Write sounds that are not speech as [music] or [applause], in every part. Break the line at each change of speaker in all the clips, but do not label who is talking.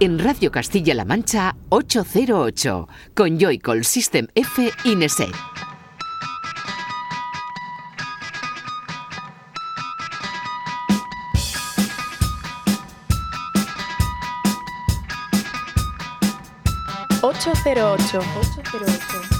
en Radio Castilla-La Mancha 808 con Joycall System F Ineset.
Ocho cero ocho.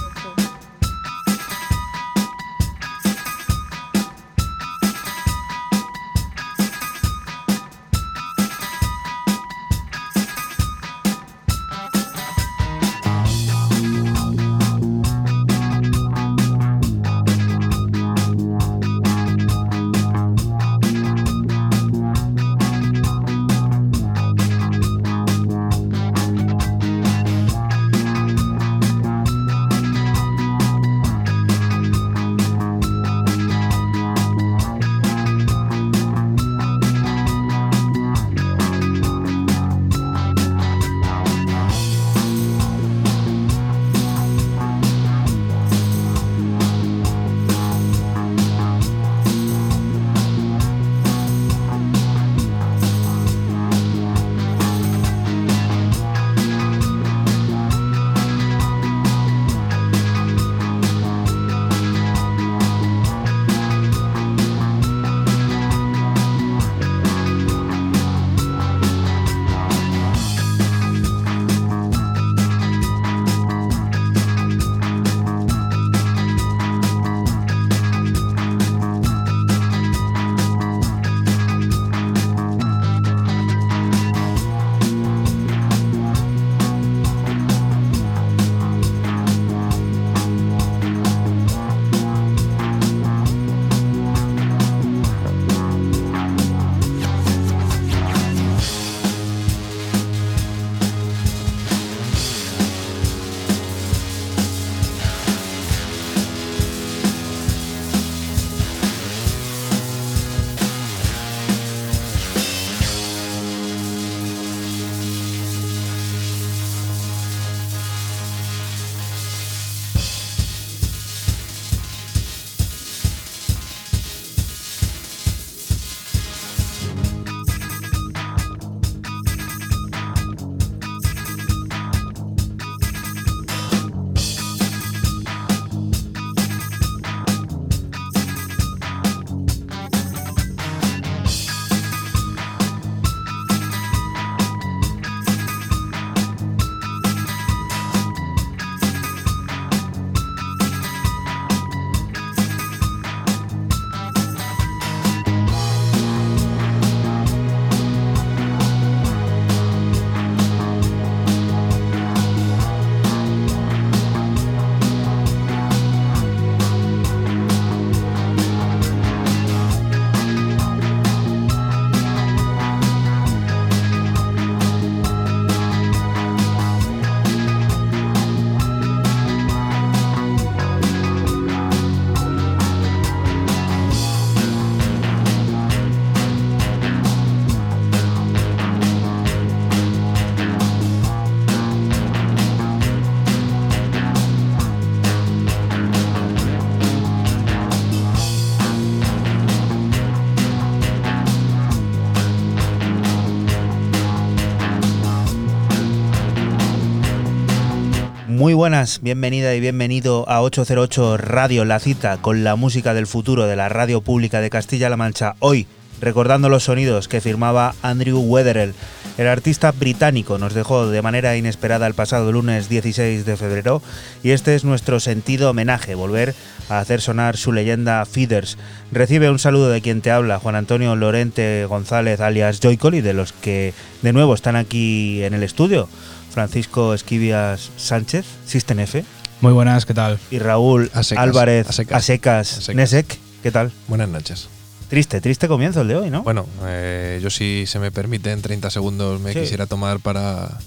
Muy buenas, bienvenida y bienvenido a 808 Radio La Cita con la música del futuro de la radio pública de Castilla-La Mancha. Hoy, recordando los sonidos que firmaba Andrew Wetherell. El artista británico nos dejó de manera inesperada el pasado lunes 16 de febrero y este es nuestro sentido homenaje, volver a hacer sonar su leyenda Feeders. Recibe un saludo de quien te habla, Juan Antonio Lorente González alias Joycol y de los que de nuevo están aquí en el estudio. Francisco Esquivias Sánchez, System F.
Muy buenas, ¿qué tal?
Y Raúl Álvarez Asecas, Nesek, ¿qué tal?
Buenas noches.
Triste, triste comienzo el de hoy, ¿no?
Bueno, eh, yo si se me permite en 30 segundos me quisiera tomar para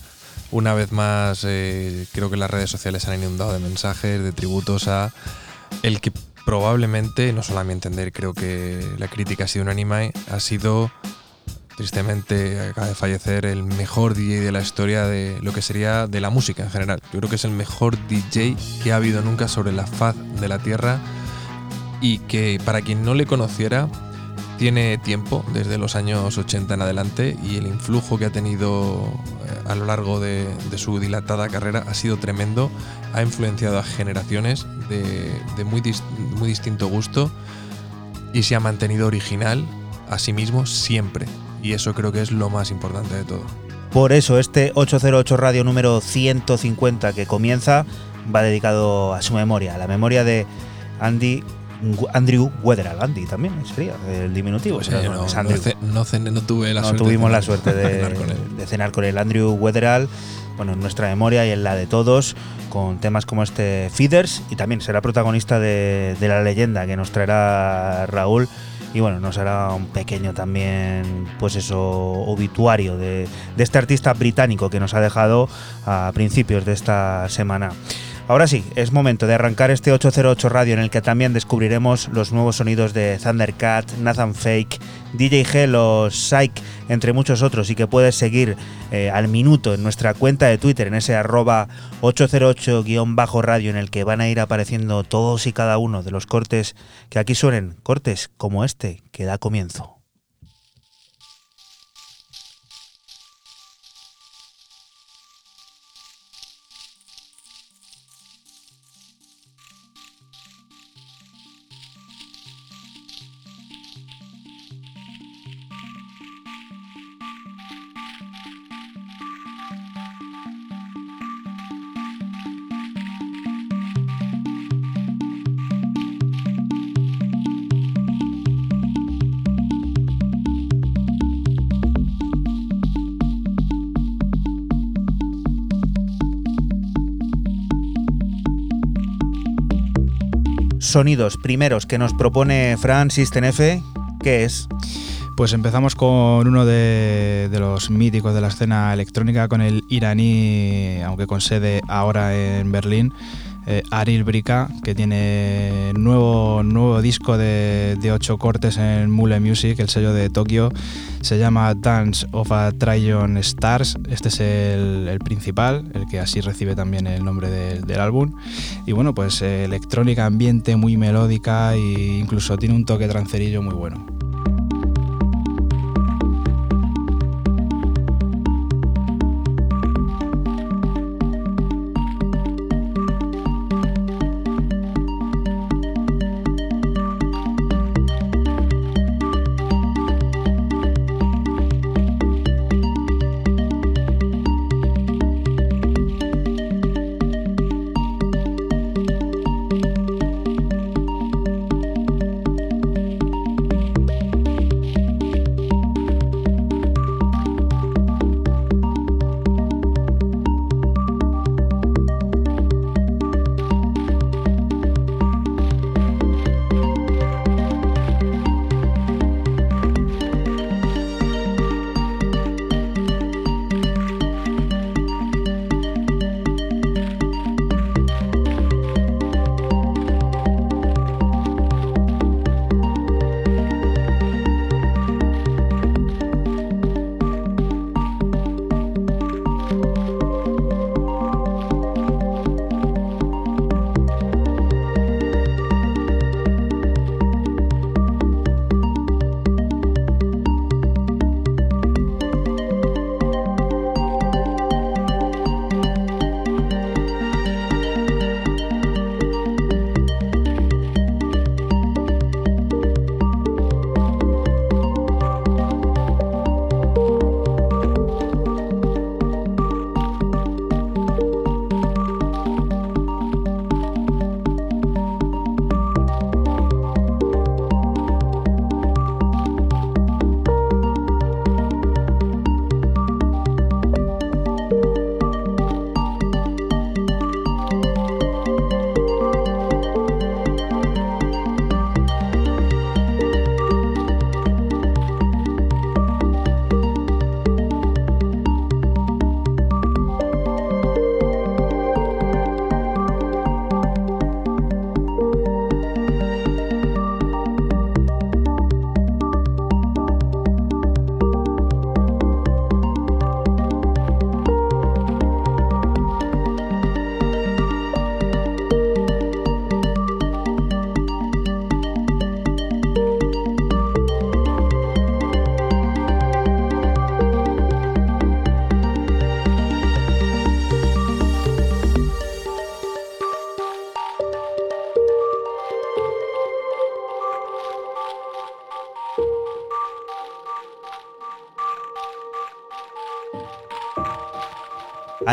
una vez más, eh, creo que las redes sociales han inundado de mensajes, de tributos a el que probablemente, no solo a mi entender, creo que la crítica ha sido unánime, ha sido Tristemente acaba de fallecer el mejor DJ de la historia de lo que sería de la música en general. Yo creo que es el mejor DJ que ha habido nunca sobre la faz de la Tierra y que para quien no le conociera tiene tiempo, desde los años 80 en adelante, y el influjo que ha tenido eh, a lo largo de, su dilatada carrera ha sido tremendo. Ha influenciado a generaciones de, muy, muy distinto gusto y se ha mantenido original a sí mismo siempre. Y eso creo que es lo más importante de todo.
Por eso este 808 Radio número 150 que comienza va dedicado a su memoria, a la memoria de Andy Andrew Weatherall, Andy también sería el diminutivo.
no, no, tuve la
suerte tuvimos la suerte [laughs] de, cenar con él. Andrew Weatherall, bueno, en nuestra memoria y en la de todos, con temas como este Feeders y también será protagonista de, la leyenda que nos traerá Raúl y bueno, nos hará un pequeño también, pues eso, obituario de, de, este artista británico que nos ha dejado a principios de esta semana. Ahora sí, es momento de arrancar este 808 Radio en el que también descubriremos los nuevos sonidos de Thundercat, Nathan Fake, DJ Hell o Psych, entre muchos otros, y que puedes seguir eh, al minuto en nuestra cuenta de Twitter, en ese arroba 808-radio, en el que van a ir apareciendo todos y cada uno de los cortes que aquí suenen, cortes como este que da comienzo. Sonidos primeros que nos propone Fran System F, ¿qué es?
Pues empezamos con uno de, los míticos de la escena electrónica, con el iraní, aunque con sede ahora en Berlín, eh, Aril Brika, que tiene nuevo, nuevo disco de, ocho cortes en Mule Music, el sello de Tokio. Se llama Dance of a Trillion Stars. Este es el, principal, el que así recibe también el nombre del álbum. Y bueno, pues eh, electrónica, ambiente muy melódica e incluso tiene un toque trancerillo muy bueno.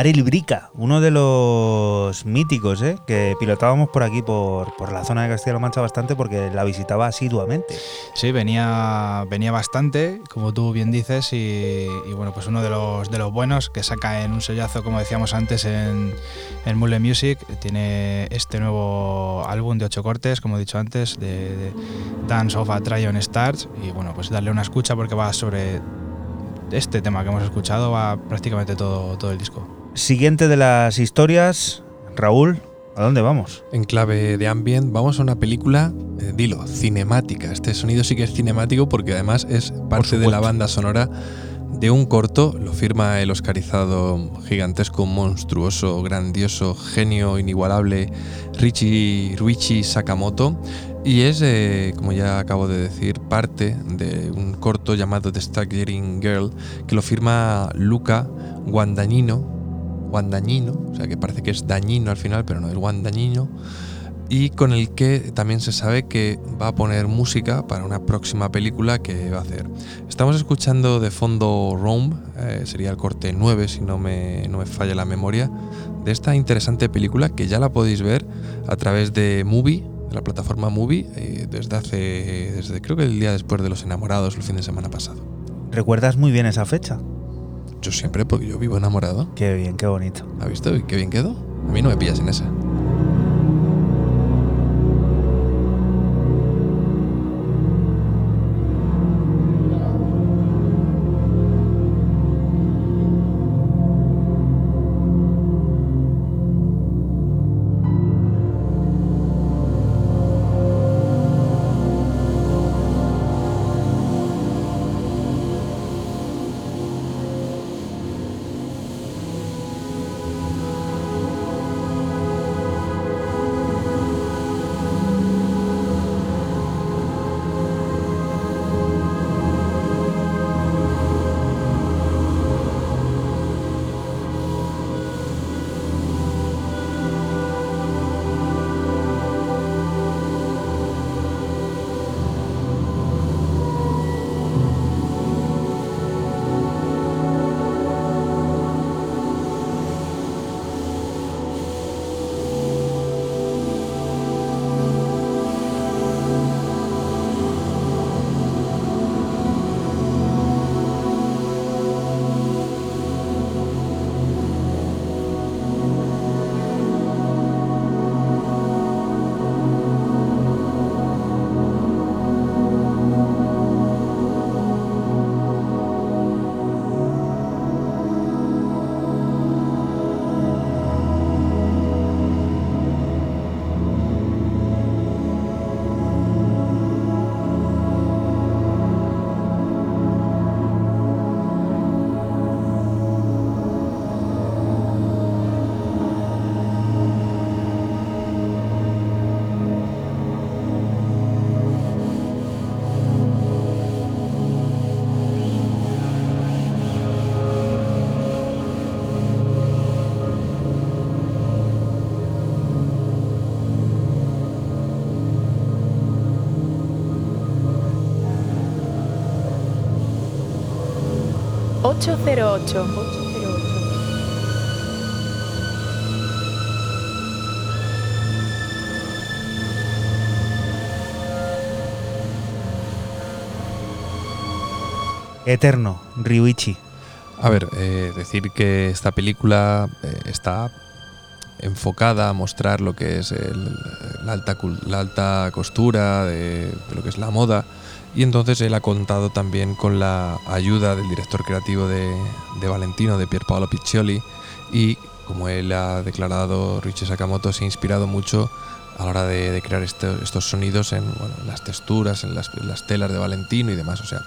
Aril Brica, uno de los míticos, ¿eh? que pilotábamos por aquí, por, la zona de Castilla-La Mancha bastante, porque la visitaba asiduamente.
Sí, venía, venía bastante, como tú bien dices, y, bueno, pues uno de los, de los buenos que saca en un sellazo, como decíamos antes, en, en Mule Music. Tiene este nuevo álbum de ocho cortes, como he dicho antes, de, Dance of a Tryon Stars. Y bueno, pues darle una escucha porque va sobre este tema que hemos escuchado, va prácticamente todo, todo el disco.
Siguiente de las historias, Raúl, ¿a dónde vamos?
En clave de ambient, vamos a una película, eh, dilo, cinemática. Este sonido sí que es cinemático porque además es parte de la banda sonora de un corto, lo firma el oscarizado gigantesco, monstruoso, grandioso, genio inigualable Richie Ruichi Sakamoto. Y es, eh, como ya acabo de decir, parte de un corto llamado The Staggering Girl, que lo firma Luca Guandagnino, Guandagnino, o sea que parece que es dañino al final, pero no es Guandagnino, y con el que también se sabe que va a poner música para una próxima película que va a hacer. Estamos escuchando de fondo Rome, eh, sería el corte 9 si no me, no me falla la memoria, de esta interesante película que ya la podéis ver a través de Movie, de la plataforma Movie, eh, desde hace, desde creo que el día después de los enamorados, el fin de semana pasado.
¿Recuerdas muy bien esa fecha?
Yo siempre, porque yo vivo enamorado.
Qué bien, qué bonito.
¿Ha visto qué bien quedó? A mí no me pillas en esa.
Ocho cero ocho.
Eterno, Ryuichi.
A ver, eh, decir que esta película eh, está enfocada a mostrar lo que es el- la, alta, la alta costura de, de lo que es la moda y entonces él ha contado también con la ayuda del director creativo de, Valentino, de Pier Paolo Piccioli y como él ha declarado, Richie Sakamoto se ha inspirado mucho a la hora de, crear estos sonidos en, las texturas, en las, telas de Valentino y demás. O sea,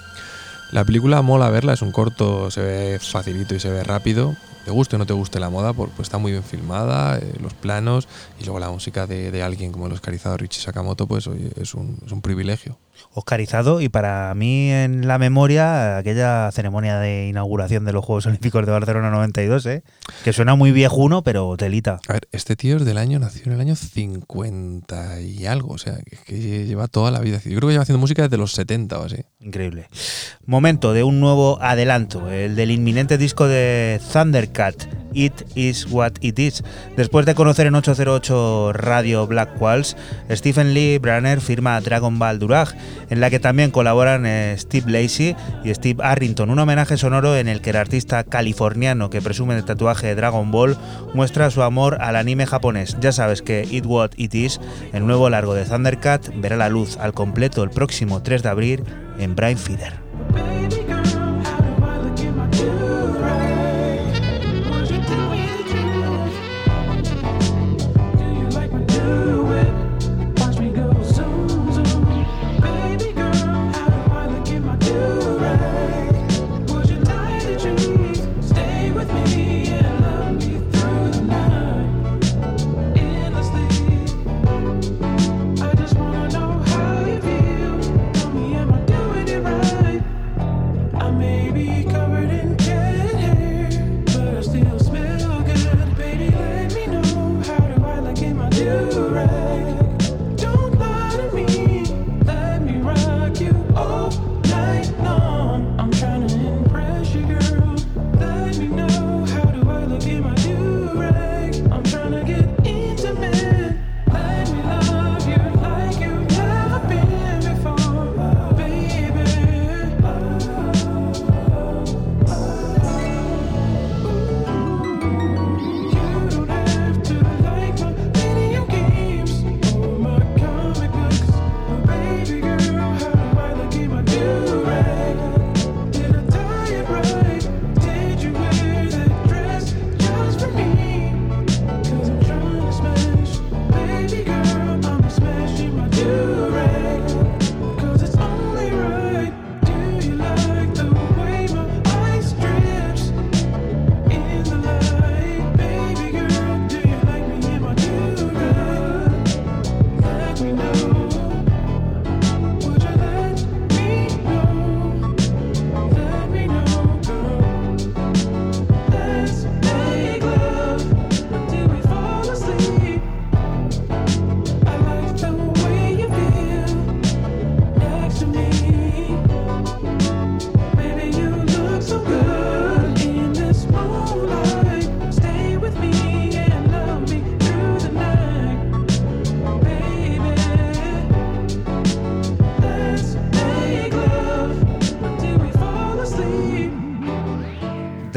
la película mola verla, es un corto, se ve facilito y se ve rápido. Te guste o no te guste la moda, pues está muy bien filmada, eh, los planos y luego la música de, alguien como el oscarizado Richie Sakamoto, pues es un privilegio.
Oscarizado y para mí en la memoria aquella ceremonia de inauguración de los Juegos Olímpicos de Barcelona 92, ¿eh? que suena muy viejuno, pero telita.
A ver, este tío es del año, nació en el año 50 y algo, o sea, que, que lleva toda la vida. Yo creo que lleva haciendo música desde los 70 o así.
Increíble. Momento de un nuevo adelanto, el del inminente disco de Thundercat,
It Is What It Is. Después de conocer en 808 Radio Black Walls, Stephen Lee Branner firma Dragon Ball Durag, en la que también colaboran eh, Steve Lacey y Steve Arrington, un homenaje sonoro en el que el artista californiano que presume el tatuaje de Dragon Ball muestra su amor al anime japonés. Ya sabes que It What It Is, el nuevo largo de Thundercat, verá la luz al completo el próximo 3 de abril en Brain Feeder.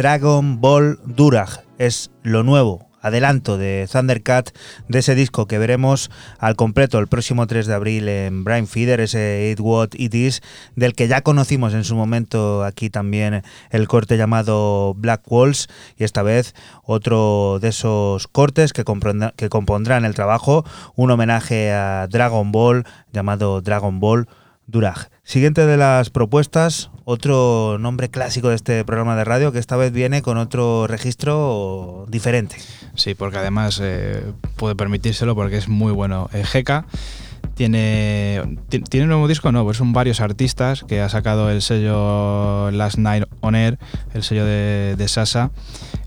Dragon Ball Durag. Es lo nuevo, adelanto de Thundercat de ese disco que veremos al completo el próximo 3 de abril en Brain Feeder, ese It What It Is, del que ya conocimos en su momento aquí también el corte llamado Black Walls y esta vez otro de esos cortes que, que compondrán el trabajo, un homenaje a Dragon Ball llamado Dragon Ball Durag. Siguiente de las propuestas, otro nombre clásico de este programa de radio que esta vez viene con otro registro diferente.
Sí, porque además eh, puede permitírselo porque es muy bueno. Eh, tiene, tiene un nuevo disco, no, pues son varios artistas que ha sacado el sello Last Night On Air, el sello de, de Sasa,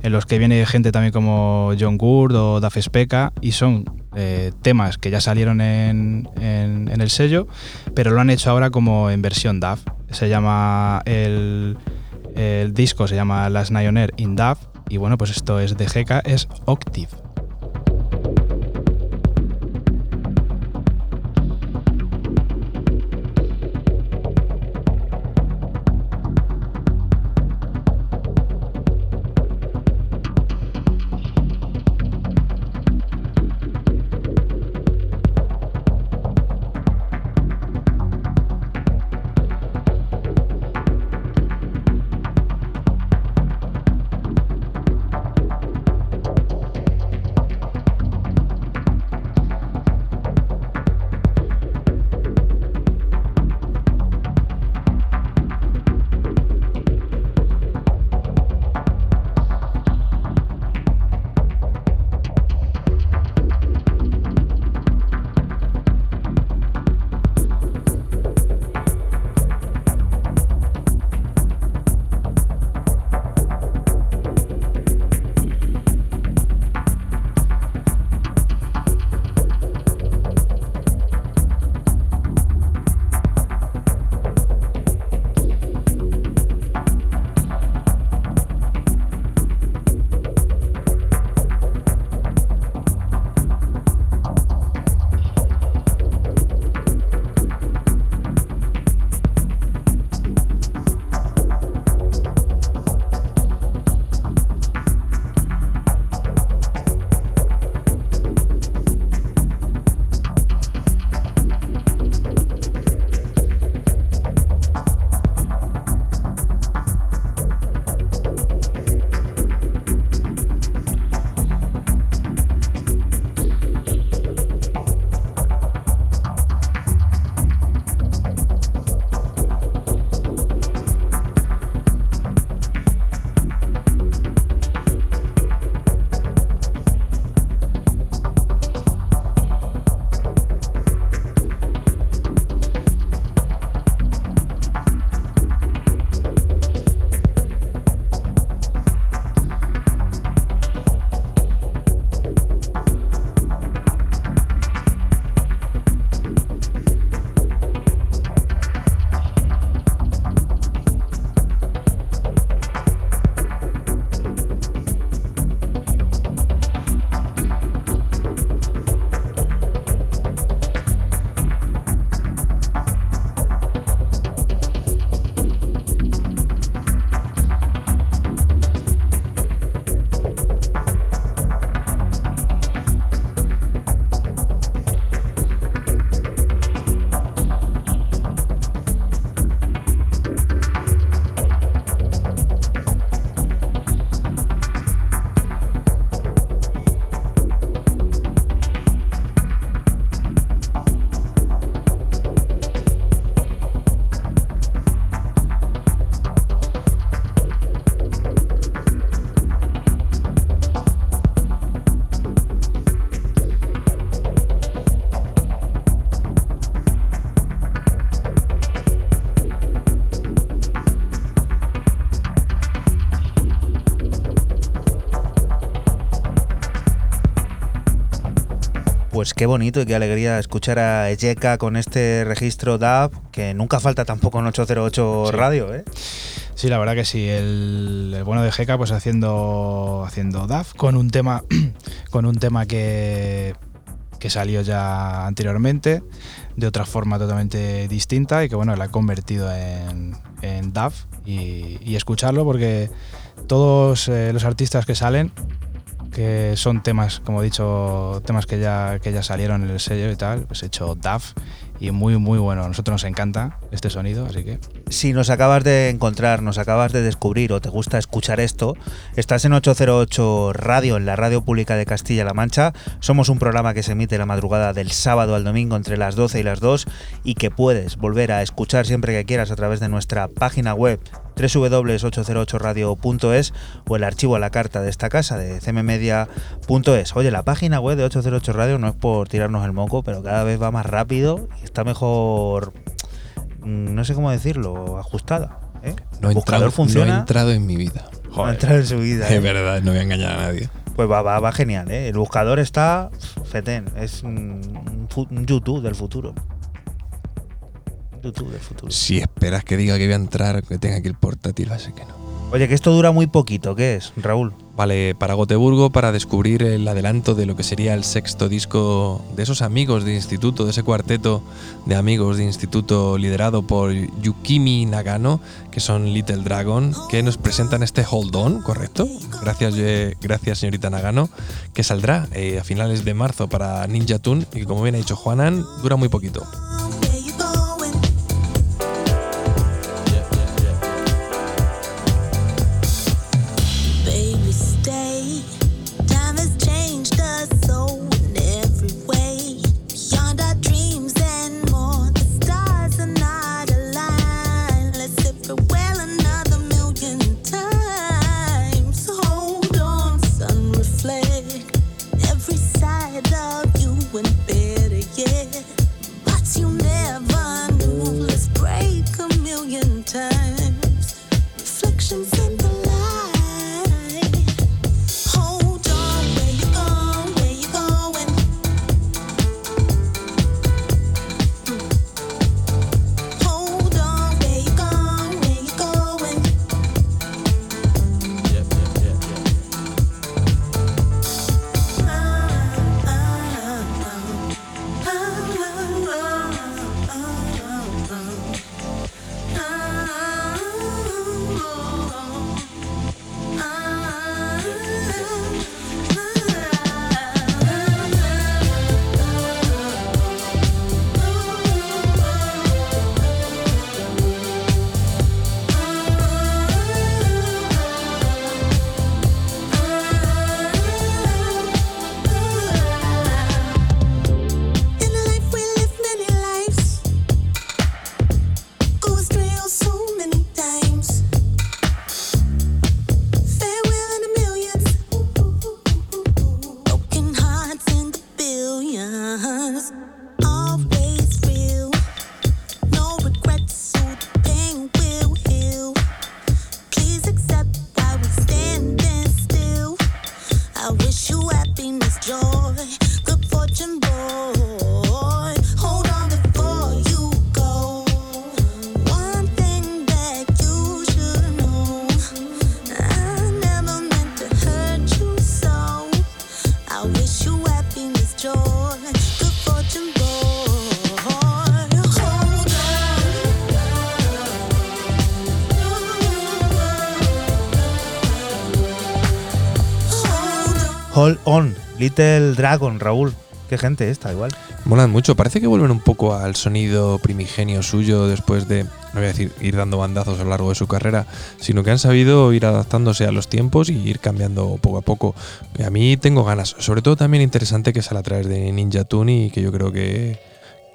en los que viene gente también como John Gould o Daf Speka y son eh, temas que ya salieron en, en, el sello, pero lo han hecho ahora como en versión DAF. Se llama el, el disco, se llama On Air in DAF y bueno, pues esto es de GK, es Octive.
Pues qué bonito y qué alegría escuchar a Ejeka con este registro DAB, que nunca falta tampoco en 808
Sí.
Radio, ¿eh?
Sí, la verdad que sí. El, el bueno de Jeca, pues haciendo, haciendo DAF con un tema, [clears throat] con un tema que, que salió ya anteriormente, de otra forma totalmente distinta y que bueno, la ha convertido en, en DAF y, y escucharlo porque todos eh, los artistas que salen, que son temas, como he dicho, temas que ya, que ya salieron en el sello y tal, pues he hecho DAF y muy, muy bueno. A nosotros nos encanta este sonido, así que
Si nos acabas de encontrar, nos acabas de descubrir o te gusta escuchar esto, estás en 808 Radio, en la radio pública de Castilla-La Mancha. Somos un programa que se emite la madrugada del sábado al domingo entre las 12 y las 2 y que puedes volver a escuchar siempre que quieras a través de nuestra página web www.808radio.es o el archivo a la carta de esta casa de cmmedia.es. Oye, la página web de 808 Radio no es por tirarnos el moco, pero cada vez va más rápido y está mejor, mm, no sé cómo decirlo, ajustada. ¿eh?
No
¿El buscador
entrado,
funciona?
no he entrado en mi vida.
No ha entrado en su vida.
Es
¿eh?
verdad, no voy a engañar a nadie.
Pues va, va, va genial, ¿eh? El buscador está fetén. Es un YouTube del futuro. Un YouTube del futuro.
Si esperas que diga que voy a entrar, que tenga que ir portátil, así que no.
Oye, que esto dura muy poquito, ¿qué es, Raúl?
Vale, para Goteburgo para descubrir el adelanto de lo que sería el sexto disco de esos amigos de instituto, de ese cuarteto de amigos de instituto liderado por Yukimi Nagano, que son Little Dragon, que nos presentan este Hold On, ¿correcto? Gracias, eh, gracias señorita Nagano, que saldrá eh, a finales de marzo para Ninja Tune y que como bien ha dicho Juanan, dura muy poquito.
Little Dragon, Raúl. Qué gente esta, igual.
Molan mucho, parece que vuelven un poco al sonido primigenio suyo después de, no voy a decir ir dando bandazos a lo largo de su carrera, sino que han sabido ir adaptándose a los tiempos y ir cambiando poco a poco. Y a mí tengo ganas, sobre todo también interesante que sale a través de Ninja Tune y que yo creo que,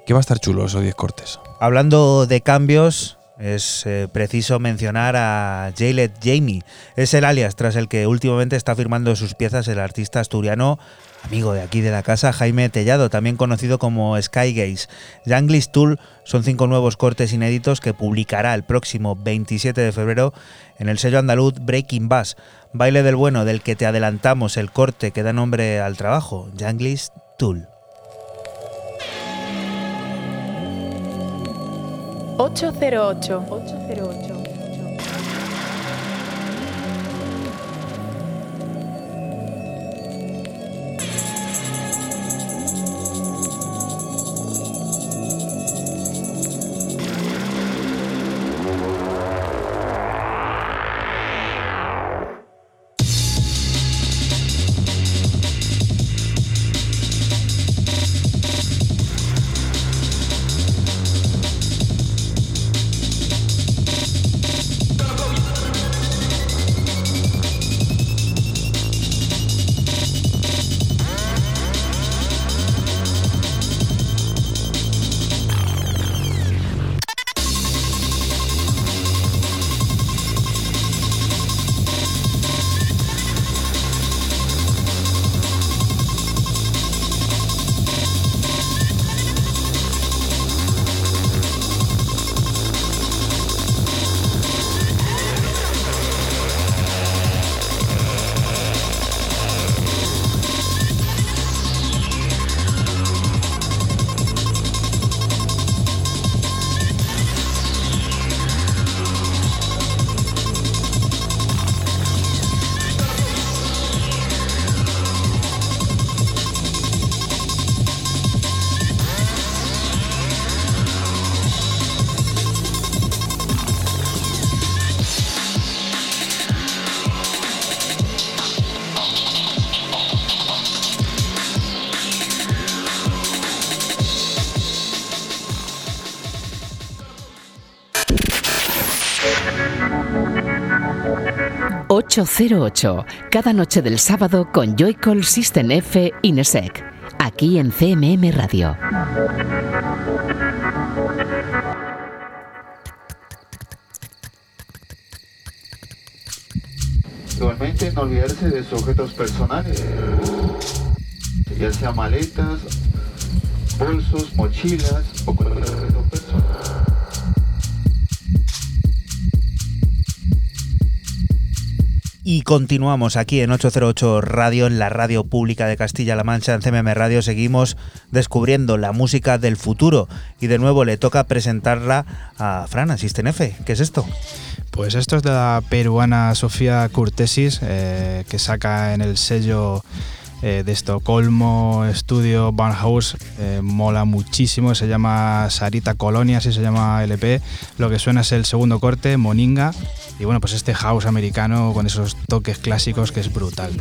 que va a estar chulo esos 10 cortes.
Hablando de cambios, es eh, preciso mencionar a Jaylet Jamie. Es el alias tras el que últimamente está firmando sus piezas el artista asturiano, amigo de aquí de la casa, Jaime Tellado, también conocido como Skygaze. Janglis Tool son cinco nuevos cortes inéditos que publicará el próximo 27 de febrero en el sello andaluz Breaking Bass, baile del bueno del que te adelantamos el corte que da nombre al trabajo, Janglis Tool.
808. 808.
...808... ...cada noche del sábado con Joycall System F Inesec... ...aquí en CMM Radio.
Igualmente no olvidarse de sus objetos personales, ya sea maletas, bolsos, mochilas o cualquier objeto
Y continuamos aquí en 808 Radio, en la radio pública de Castilla-La Mancha, en CMM Radio. Seguimos descubriendo la música del futuro. Y de nuevo le toca presentarla a Fran, Asisten F. ¿Qué es esto?
Pues esto es de la peruana Sofía Curtesis, eh, que saca en el sello eh, de Estocolmo Studio Barnhouse. Eh, mola muchísimo, se llama Sarita Colonia, así se llama LP. Lo que suena es el segundo corte, Moninga. Y bueno, pues este house americano con esos toques clásicos que es brutal.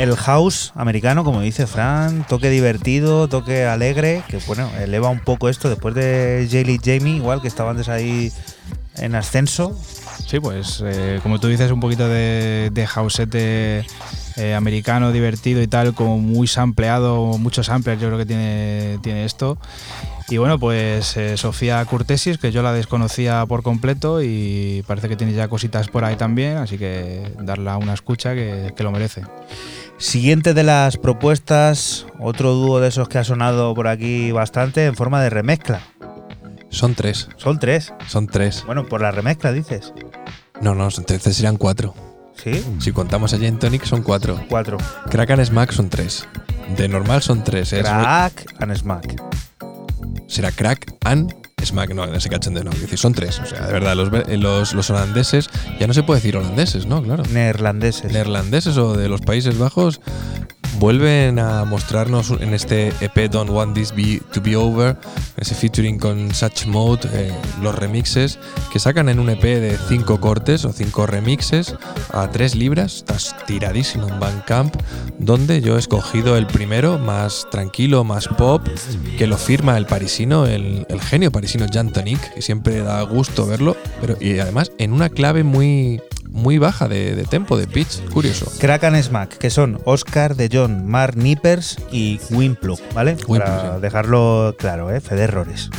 El house americano, como dice Fran, toque divertido, toque alegre, que bueno, eleva un poco esto después de Jaylee Jamie, igual que estaba antes ahí en ascenso.
Sí, pues eh, como tú dices, un poquito de, de eh, americano divertido y tal, como muy sampleado, muchos samplers yo creo que tiene, tiene esto. Y bueno, pues eh, Sofía Curtesis, que yo la desconocía por completo y parece que tiene ya cositas por ahí también, así que darla una escucha que lo merece.
Siguiente de las propuestas, otro dúo de esos que ha sonado por aquí bastante en forma de remezcla.
Son tres.
Son tres.
Son tres.
Bueno, por la remezcla dices.
No, no, entonces serían cuatro.
¿Sí?
Si contamos a Gin Tonic son cuatro.
Cuatro.
Crack and Smack son tres. De normal son tres. ¿eh?
Crack and Smack.
Será Crack and Smack, no, en ese cachondeo no. Decir, son tres. O sea, de verdad, los, los, los holandeses, ya no se puede decir holandeses, ¿no? Claro.
Neerlandeses.
Neerlandeses o de los Países Bajos vuelven a mostrarnos en este EP Don't Want This Be to Be Over, ese featuring con Such Mode, eh, los remixes que sacan en un EP de cinco cortes o cinco remixes a tres libras, estás tiradísimo en Bandcamp, donde yo he escogido el primero, más tranquilo, más pop, que lo firma el parisino, el, el genio parisino Jan Tonic, que siempre da gusto verlo, pero y además en una clave muy muy baja de, de tempo, de pitch, curioso.
Crack and Smack, que son Oscar de John, Mark Nippers y Winplug, ¿vale? Para
sí.
dejarlo claro, ¿eh? Fe de errores.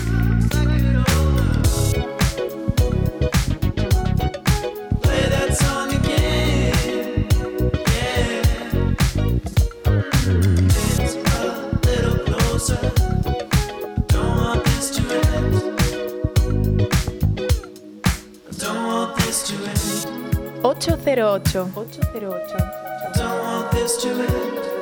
808. 808.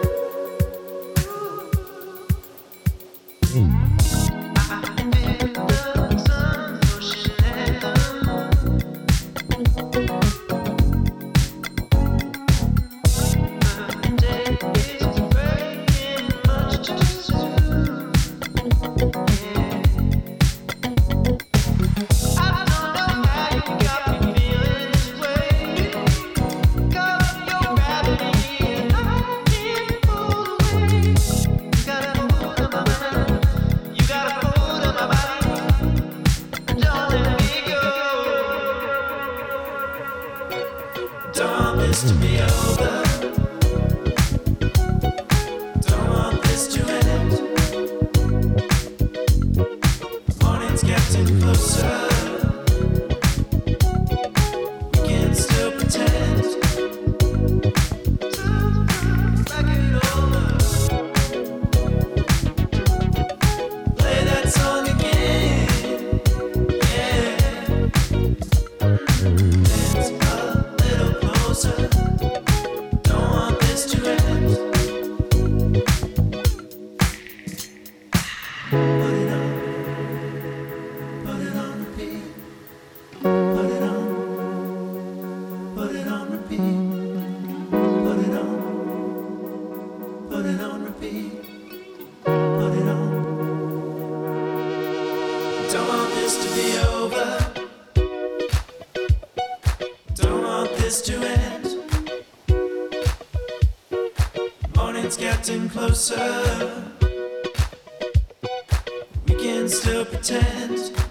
This to end. Morning's getting closer. We can still pretend.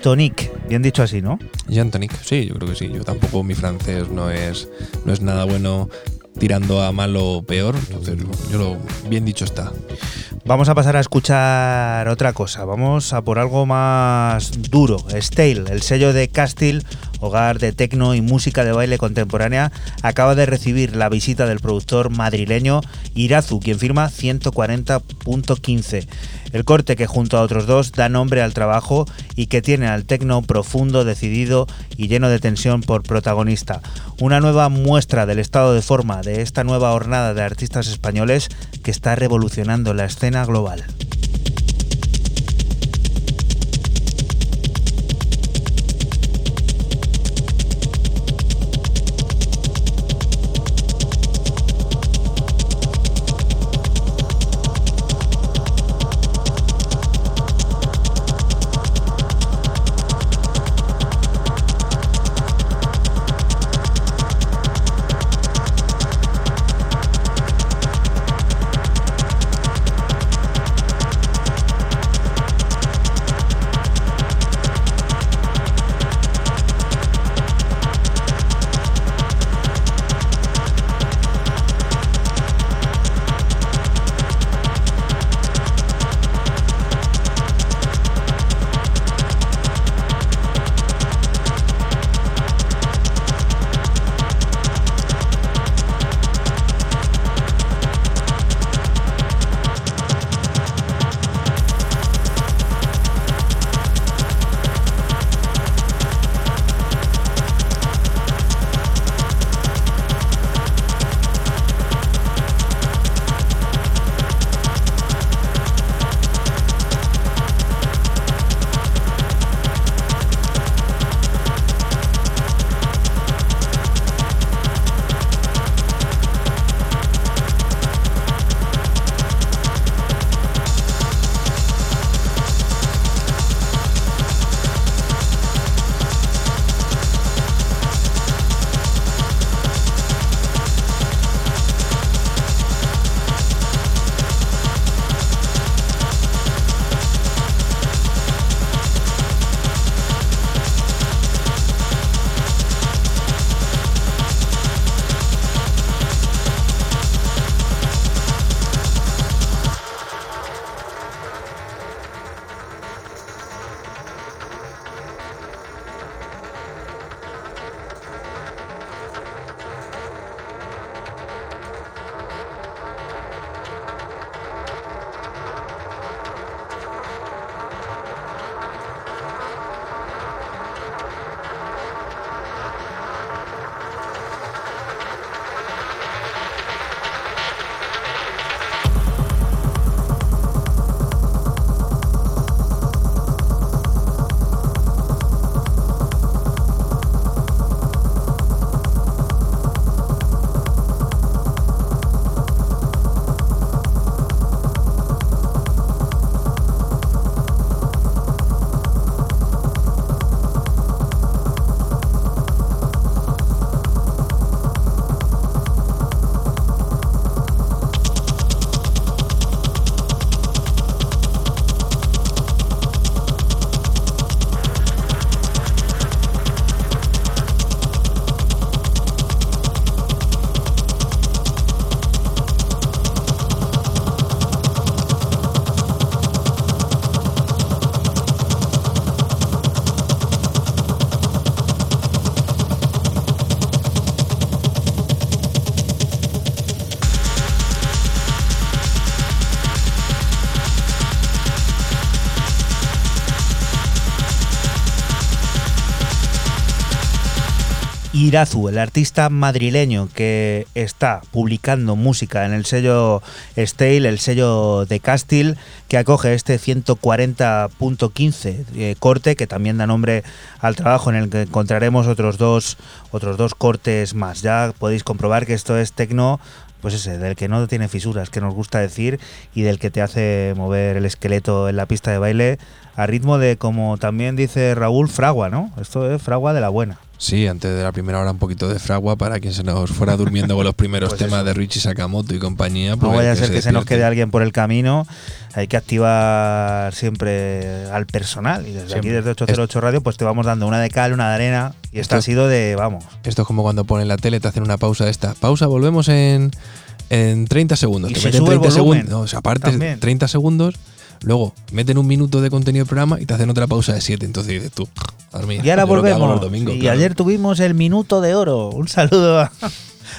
Jean Tonic. Bien dicho así, ¿no?
Jean Tonic, sí, yo creo que sí. Yo tampoco mi francés no es, no es nada bueno tirando a malo o peor. Entonces, yo lo bien dicho está.
Vamos a pasar a escuchar otra cosa. Vamos a por algo más duro. Stale, el sello de Castile, hogar de tecno y música de baile contemporánea, acaba de recibir la visita del productor madrileño Irazu, quien firma 140.15. El corte que junto a otros dos da nombre al trabajo y que tiene al tecno profundo, decidido y lleno de tensión por protagonista. Una nueva muestra del estado de forma de esta nueva hornada de artistas españoles que está revolucionando la escena global. Irazu, el artista madrileño que está publicando música en el sello Stale, el sello de Castil, que acoge este 140.15 eh, corte, que también da nombre al trabajo en el que encontraremos otros dos, otros dos cortes más. Ya podéis comprobar que esto es tecno pues ese, del que no tiene fisuras, que nos gusta decir, y del que te hace mover el esqueleto en la pista de baile a ritmo de, como también dice Raúl, fragua, ¿no? Esto es fragua de la buena.
Sí, antes de la primera hora un poquito de fragua para quien se nos fuera durmiendo con los primeros
Pues
temas
eso.
de Richie Sakamoto y compañía.
No
pues
vaya a ser que se nos quede alguien por el camino. Hay que activar siempre al personal. Y desde aquí, desde 808 Radio, pues te vamos dando una de cal, una de arena. Y
Esto-
ha sido de, vamos,
Esto es como cuando ponen la tele, te hacen una pausa de esta. Pausa, volvemos en, en 30 segundos.
Y
te
se
meten
sube el
30
volumen.
segundos. No, o sea, aparte
También.
30 segundos, luego meten un minuto de contenido del programa y te hacen otra pausa de 7. Entonces dices tú, dormir.
Y ahora volvemos.
los domingos,
y
claro.
ayer tuvimos el minuto de oro. Un saludo a,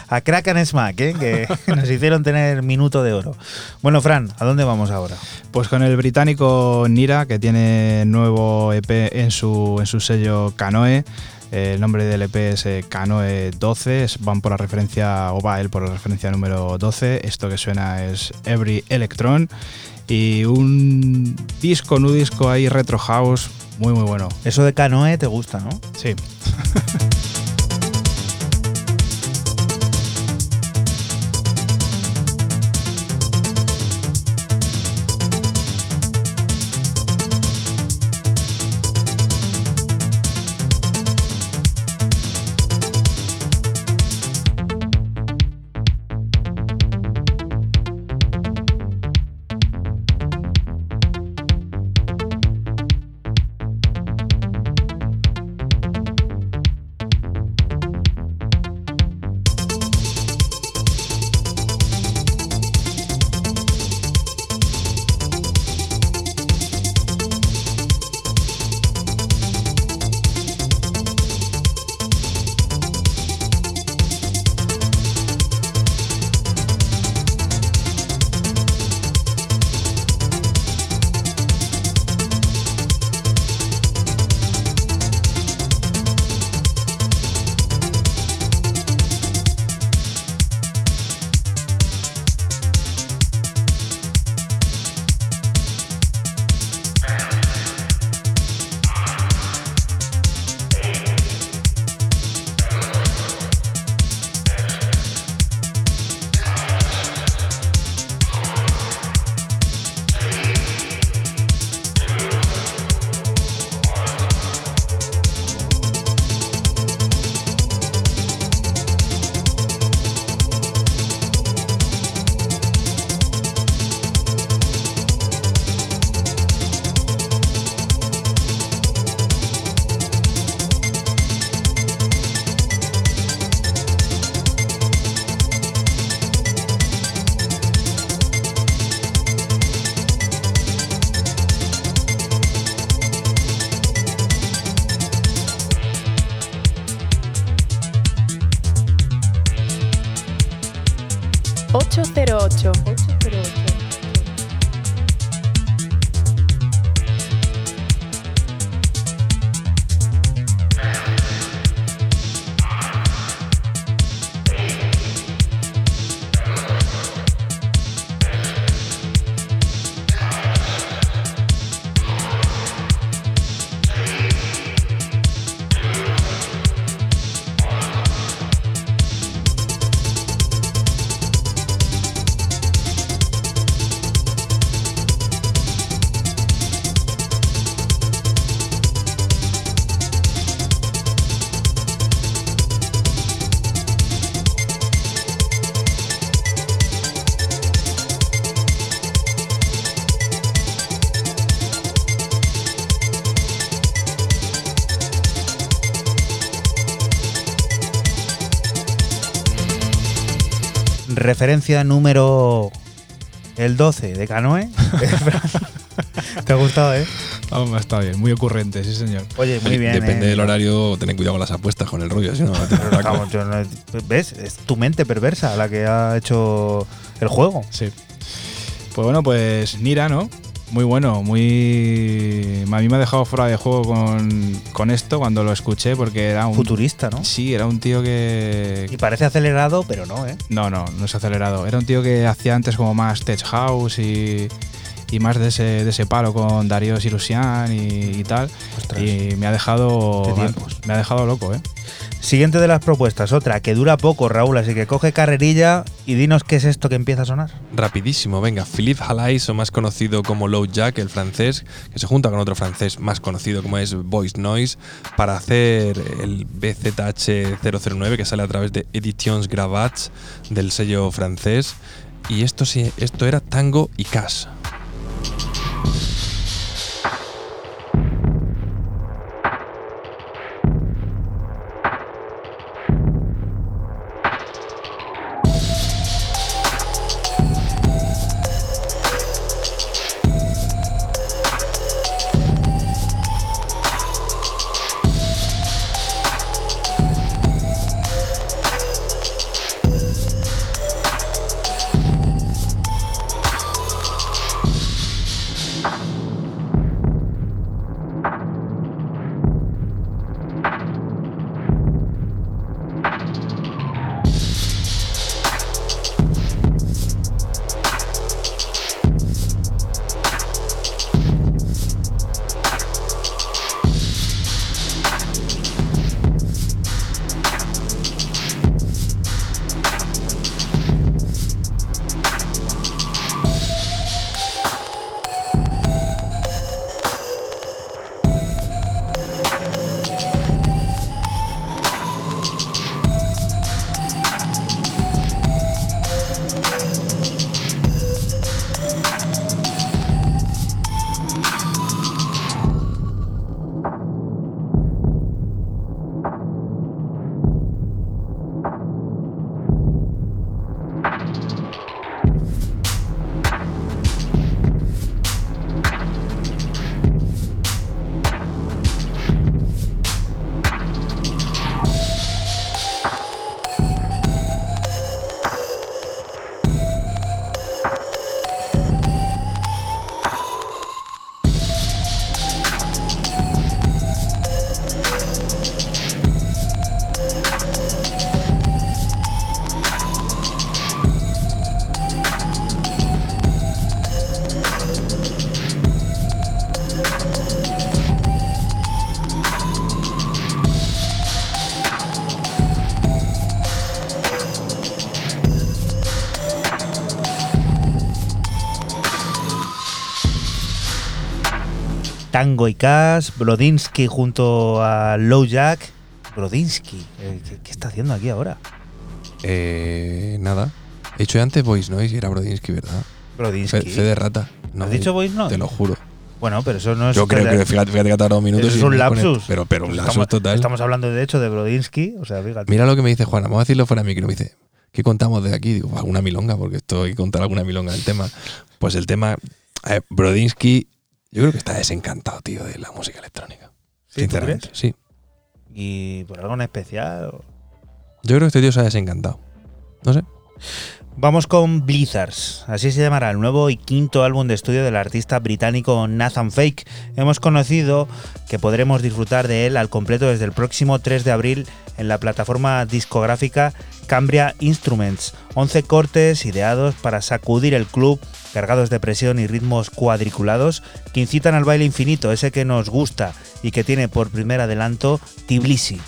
a Kraken Smack, ¿eh? que [laughs] nos hicieron tener minuto de oro. Bueno, Fran, ¿a dónde vamos ahora?
Pues con el británico Nira, que tiene nuevo EP en su, en su sello Canoe. El nombre del EP es eh, Canoe 12, es- van por la referencia, o va él por la referencia número 12. Esto que suena es Every Electron. Y un disco, un disco ahí retro house, muy muy bueno.
Eso de canoe te gusta, ¿no?
Sí. [laughs]
Referencia número el 12 de canoe. [laughs] ¿Te ha gustado, eh?
Está bien, muy ocurrente, sí señor.
Oye, muy bien.
Depende
eh.
del horario, ten cuidado con las apuestas, con el rollo. Si no,
vamos, yo no- ¿Ves? Es tu mente perversa la que ha hecho el juego.
Sí. Pues bueno, pues Nira, ¿no? Muy bueno, muy. A mí me ha dejado fuera de juego con, con esto cuando lo escuché, porque era un.
Futurista, ¿no?
Sí, era un tío que.
Y parece acelerado, pero no, ¿eh?
No, no, no es acelerado. Era un tío que hacía antes como más tech house y, y más de ese, de ese palo con Darío Sirusian y, y tal.
Ostras.
Y me ha dejado. Me ha dejado loco, ¿eh?
Siguiente de las propuestas, otra que dura poco, Raúl, así que coge carrerilla y dinos qué es esto que empieza a sonar.
Rapidísimo, venga, Philippe Halais, o más conocido como Low Jack, el francés, que se junta con otro francés más conocido como es Voice Noise, para hacer el BZH009 que sale a través de Editions Gravats del sello francés. Y esto esto era Tango y Cash.
Tango y Cash, Brodinsky junto a Low Jack. Brodinsky, eh, ¿qué, qué está haciendo aquí ahora?
Eh, nada. He dicho antes Voice Noise y era Brodinsky, ¿verdad?
Brodinsky.
Fe, fe de rata. No,
¿Has dicho Voice Noise?
Te lo juro.
Bueno, pero eso no es.
Yo creo
que
fíjate, fíjate que ha tardado minutos.
Eso es un lapsus.
Pero, pero un lapsus
estamos,
total.
Estamos hablando de hecho de Brodinsky, o sea, fíjate.
Mira lo que me dice Juana, vamos a decirlo fuera de micro. Me dice, ¿qué contamos de aquí? Digo, alguna milonga, porque esto hay que contar alguna milonga del tema. Pues el tema, eh, Brodinsky, yo creo que está desencantado, tío, de la música electrónica.
¿Sí, tú
sinceramente,
crees?
sí.
¿Y por algo en especial? o-
Yo creo que este tío se ha desencantado. No sé.
Vamos con Blizzards, así se llamará el nuevo y quinto álbum de estudio del artista británico Nathan Fake. Hemos conocido que podremos disfrutar de él al completo desde el próximo 3 de abril en la plataforma discográfica Cambria Instruments. 11 cortes ideados para sacudir el club, cargados de presión y ritmos cuadriculados que incitan al baile infinito, ese que nos gusta y que tiene por primer adelanto Tbilisi.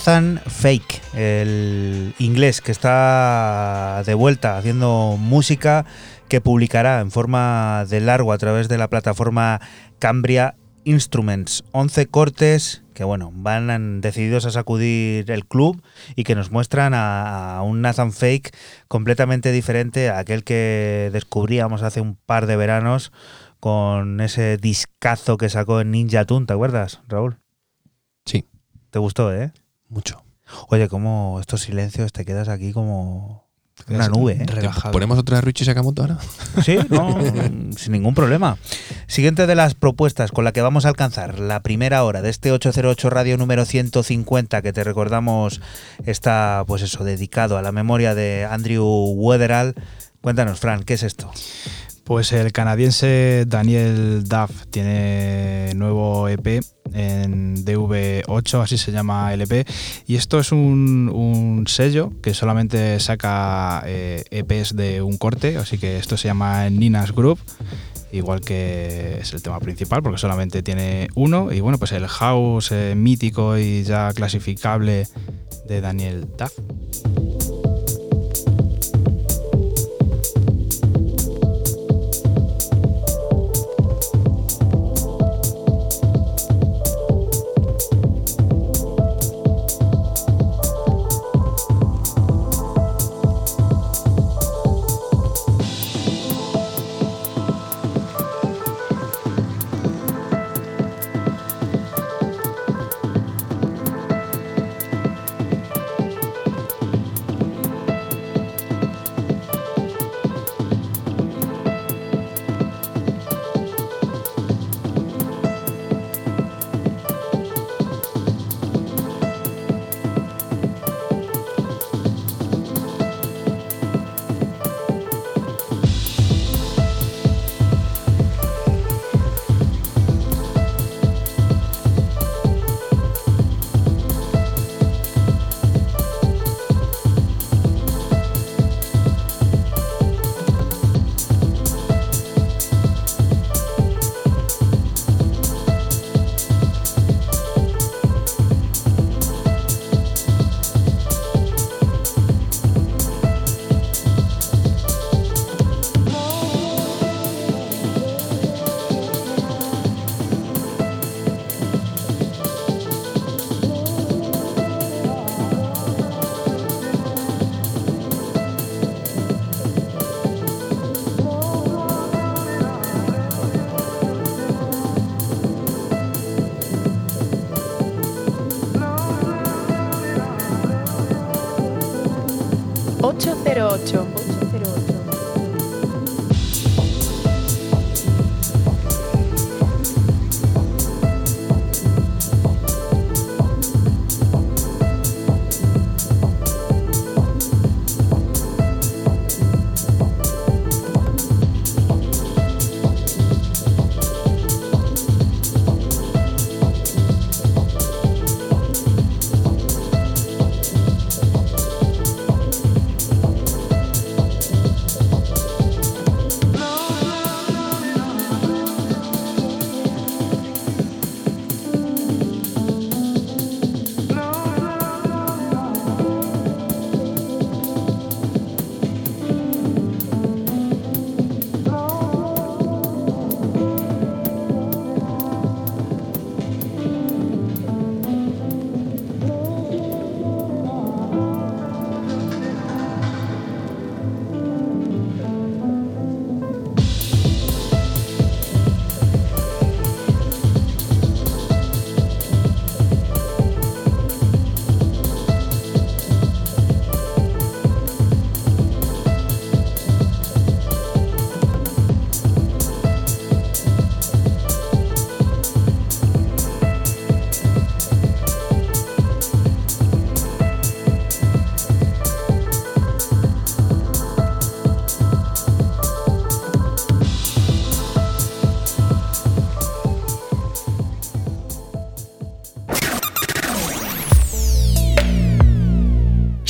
Nathan Fake, el inglés que está de vuelta haciendo música que publicará en forma de largo a través de la plataforma Cambria Instruments. 11 cortes que bueno, van decididos a sacudir el club y que nos muestran a, a, un Nathan Fake completamente diferente a aquel que descubríamos hace un par de veranos con ese discazo que sacó en Ninja Tune, ¿te acuerdas, Raúl?
Sí.
¿Te gustó, eh?
Mucho.
Oye, como estos silencios te quedas aquí como una nube, ¿eh?
Relajado.
¿Ponemos otra de Richie Sakamoto ahora? [laughs]
Sí, no, sin ningún problema. Siguiente de las propuestas con la que vamos a alcanzar la primera hora de este 808 Radio número 150 que te recordamos está, pues eso, dedicado a la memoria de Andrew Weatherall. Cuéntanos, Fran, ¿qué es esto?
Pues el canadiense Daniel Duff tiene nuevo EP en DV8, así se llama el EP, y esto es un, sello que solamente saca eh, EPs de un corte, así que esto se llama Nina's Group, igual que es el tema principal, porque solamente tiene uno, y bueno, pues el house eh, mítico y ya clasificable de Daniel Duff.
08.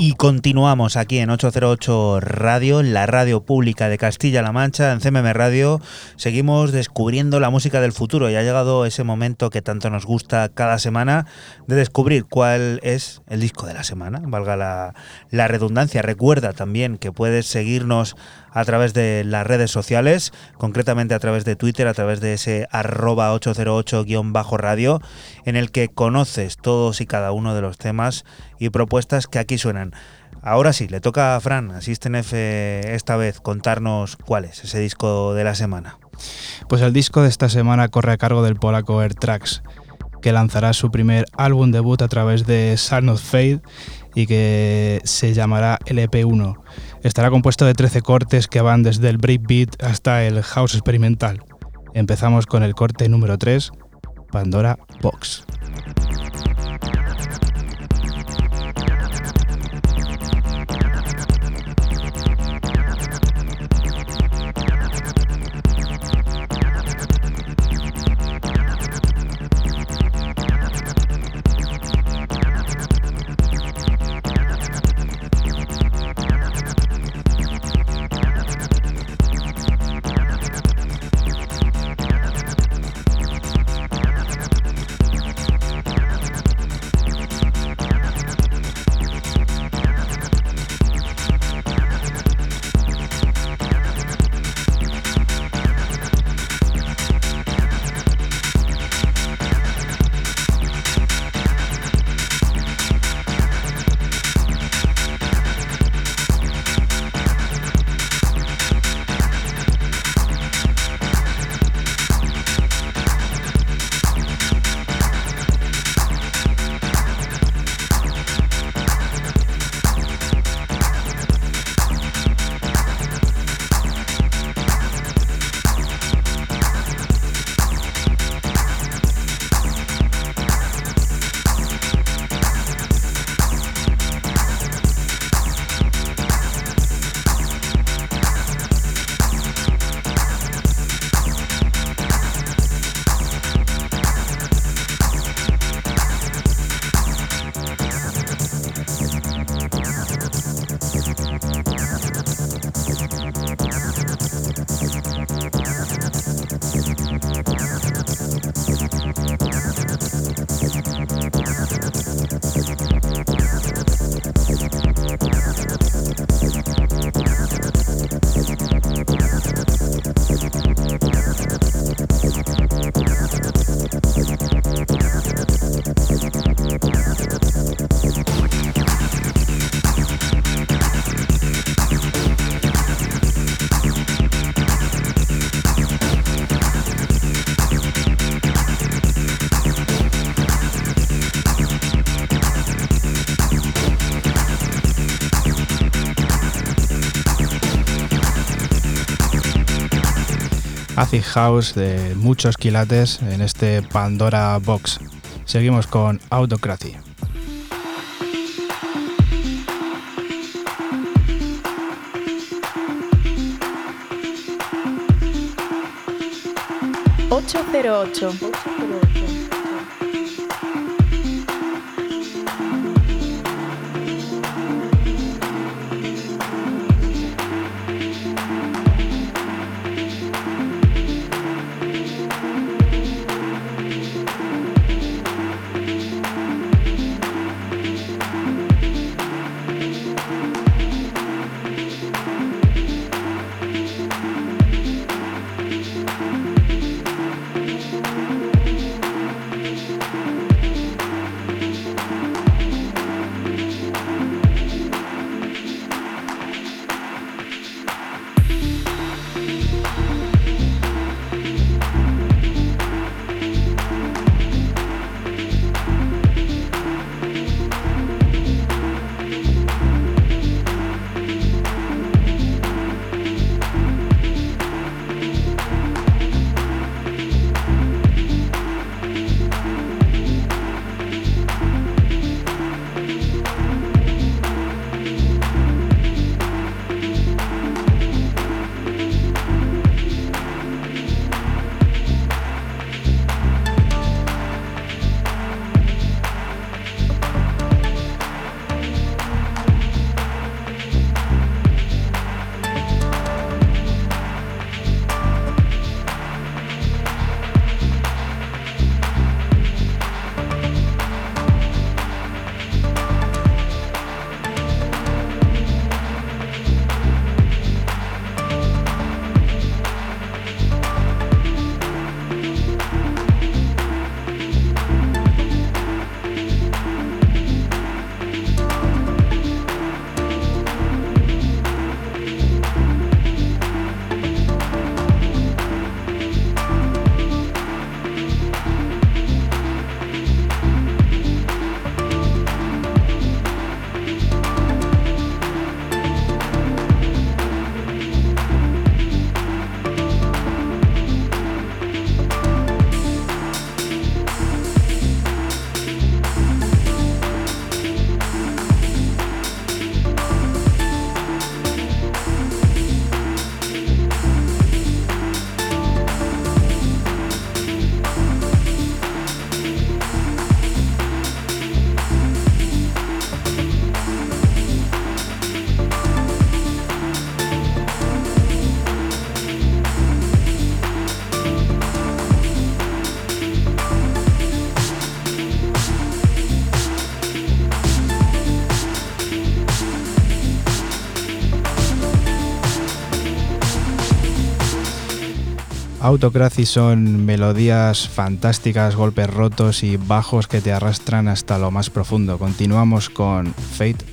Y continuamos aquí en 808 Radio, la radio pública de Castilla-La Mancha, en CMM Radio. Seguimos descubriendo la música del futuro y ha llegado ese momento que tanto nos gusta cada semana de descubrir cuál es el disco de la semana, valga la, la redundancia. Recuerda también que puedes seguirnos a través de las redes sociales, concretamente a través de Twitter, a través de ese arroba 808-radio, en el que conoces todos y cada uno de los temas y propuestas que aquí suenan. Ahora sí, le toca a Fran, Asisten F esta vez, contarnos cuál es ese disco de la semana.
Pues el disco de esta semana corre a cargo del polaco Air Tracks, que lanzará su primer álbum debut a través de Son of Fade y que se llamará LP1. Estará compuesto de 13 cortes que van desde el breakbeat hasta el house experimental. Empezamos con el corte número 3, Pandora Box. House de muchos quilates en este Pandora Box. Seguimos con Autocracy.
Ocho
Autocracy son melodías fantásticas, golpes rotos y bajos que te arrastran hasta lo más profundo. Continuamos con Fade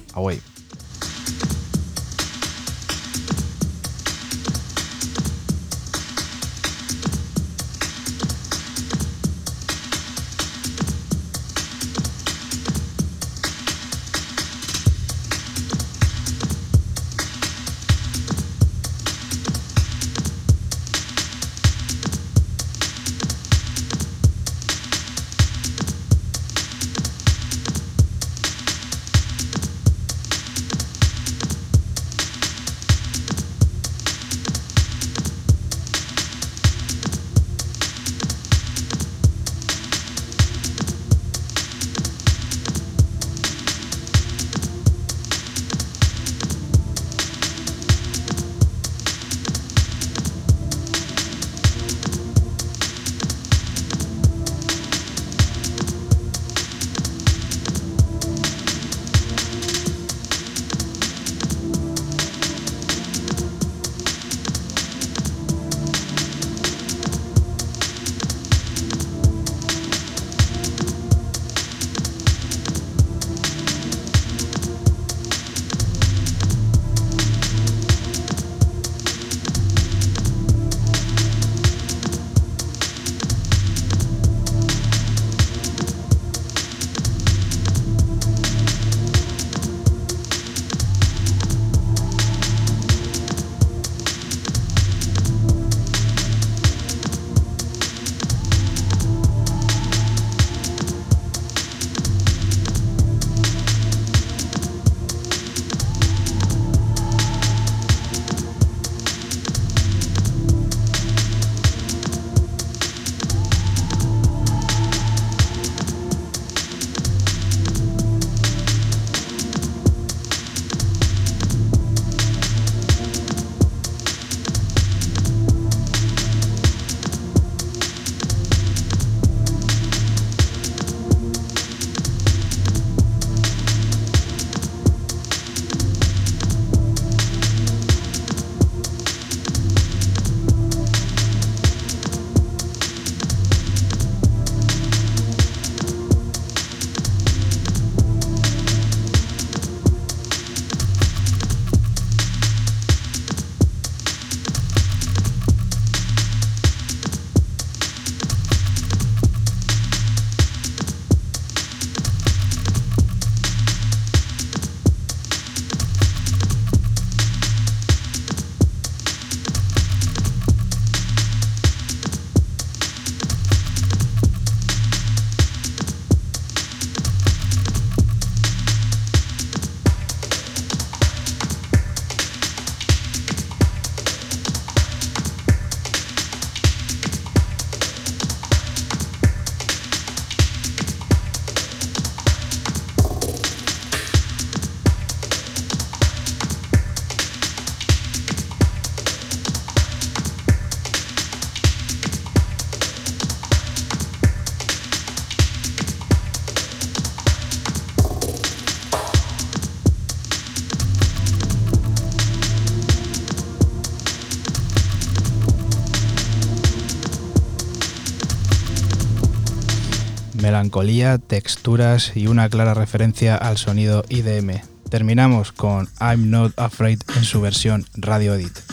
melancolía, texturas y una clara referencia al sonido IDM. Terminamos con I'm Not Afraid en su versión Radio Edit.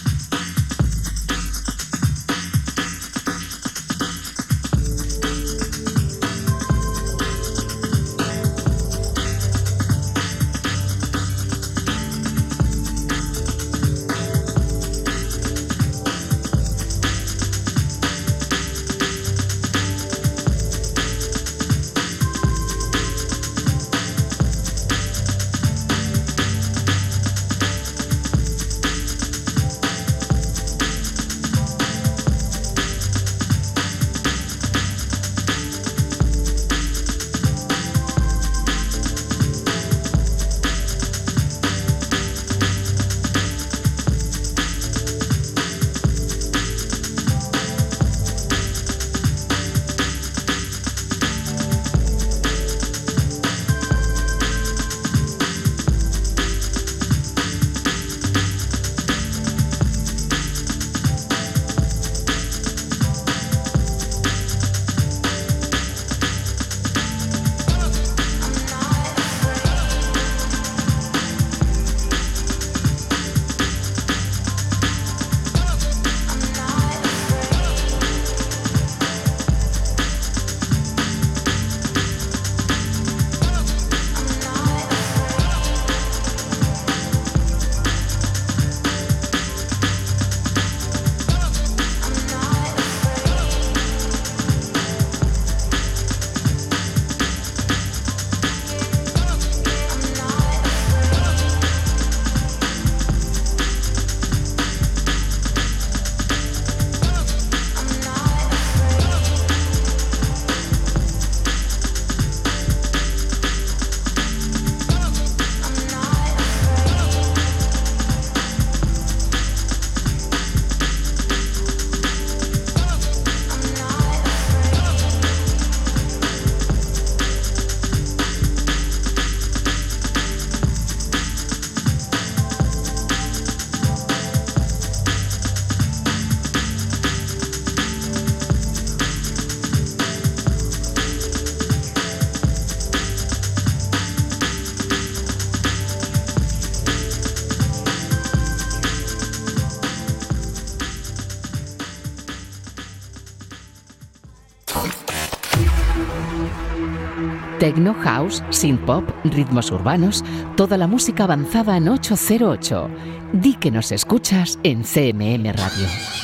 Techno House, Synth Pop, ritmos urbanos, toda la música avanzada en 808. Di que nos escuchas en CMM Radio.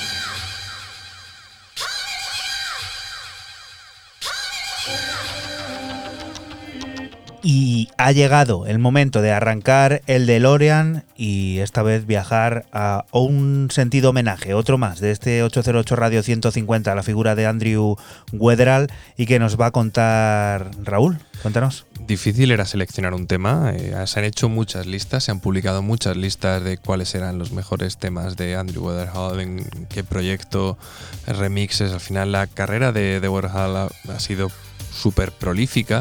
Ha llegado el momento de arrancar el DeLorean y esta vez viajar a un sentido homenaje, otro más de este 808 Radio 150 a la figura de Andrew Weatherall y que nos va a contar Raúl. Cuéntanos.
Difícil era seleccionar un tema. eh, se han hecho muchas listas, se han publicado muchas listas de cuáles eran los mejores temas de Andrew Weatherall, en qué proyecto, remixes. Al final la carrera de, de Weatherall ha sido súper prolífica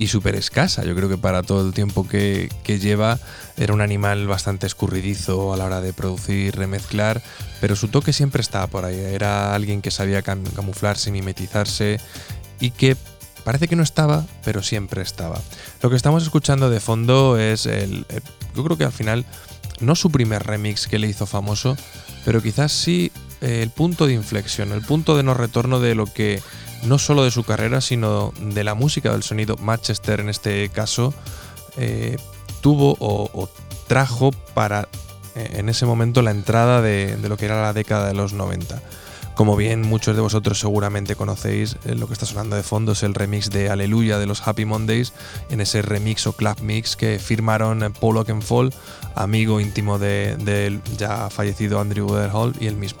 y súper escasa. Yo creo que para todo el tiempo que, que lleva era un animal bastante escurridizo a la hora de producir, remezclar, pero su toque siempre estaba por ahí. Era alguien que sabía cam- camuflarse, mimetizarse y que parece que no estaba, pero siempre estaba. Lo que estamos escuchando de fondo es el, el- yo creo que al final no su primer remix que le hizo famoso, pero quizás sí eh, el punto de inflexión, el punto de no retorno de lo que no solo de su carrera, sino de la música del sonido Manchester en este caso, eh, tuvo o, trajo para eh, en ese momento la entrada de, lo que era la década de los 90. Como bien muchos de vosotros seguramente conocéis, eh, lo que está sonando de fondo es el remix de Aleluya de los Happy Mondays, en ese remix o club mix que firmaron Paul Oakenfold, amigo íntimo de- del ya fallecido Andrew Weatherall y él mismo.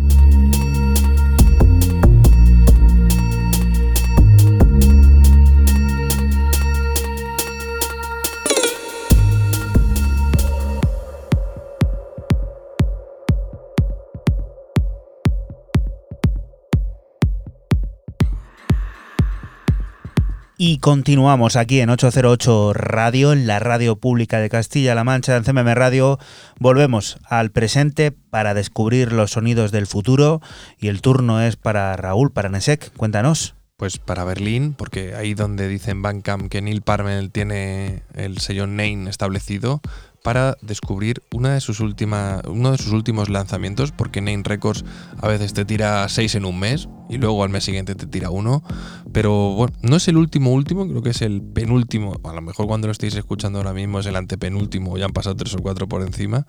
Continuamos aquí en 808 Radio, en la radio pública de Castilla-La Mancha, en CMM Radio. Volvemos al presente para descubrir los sonidos del futuro y el turno es para Raúl, para Nesek. Cuéntanos.
pues para Berlín, porque ahí donde dicen Bandcamp que Neil Parmel tiene el sello Nine establecido para descubrir uno de sus últimos lanzamientos, porque Nine Records a veces te tira seis en un mes y luego al mes siguiente te tira uno, pero bueno, no es el último último, creo que es el penúltimo, a lo mejor cuando lo estéis escuchando ahora mismo es el antepenúltimo, ya han pasado tres o cuatro por encima,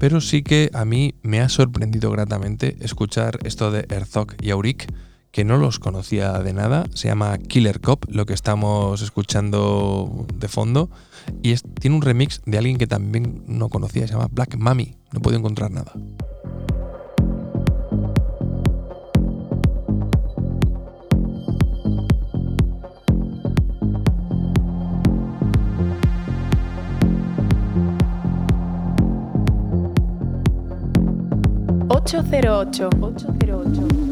pero sí que a mí me ha sorprendido gratamente escuchar esto de Herzog y Auric, que no los conocía de nada. Se llama Killer Cop, lo que estamos escuchando de fondo. Y tiene un remix de alguien que también no conocía, se llama Black Mami. No puedo encontrar nada.
...808... 808.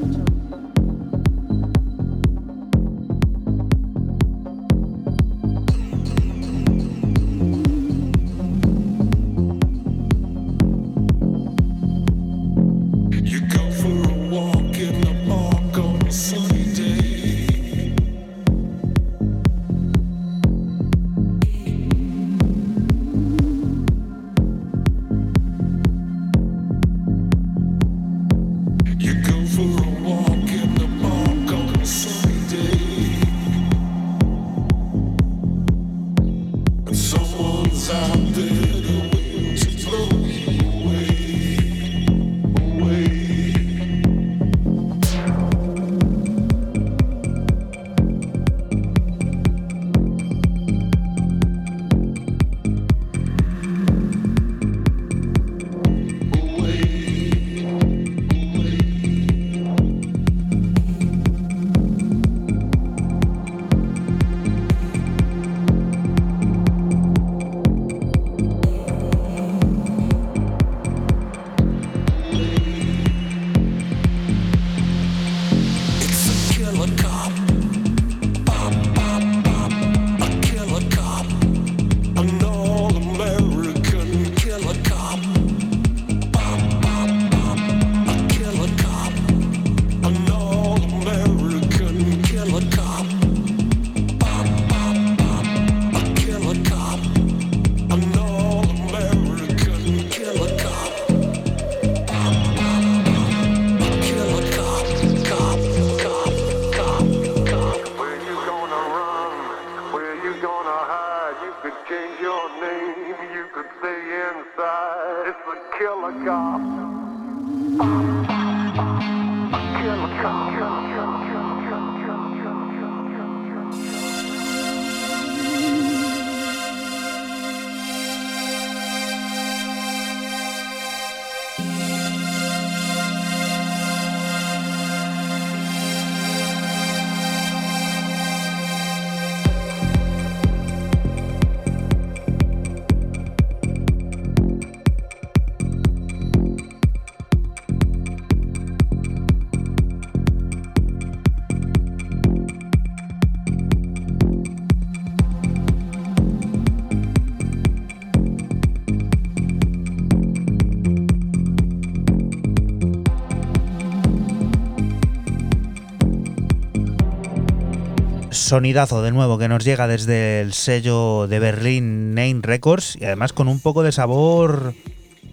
Sonidazo de nuevo que nos llega desde el sello de Berlín Nine Records y además con un poco de sabor,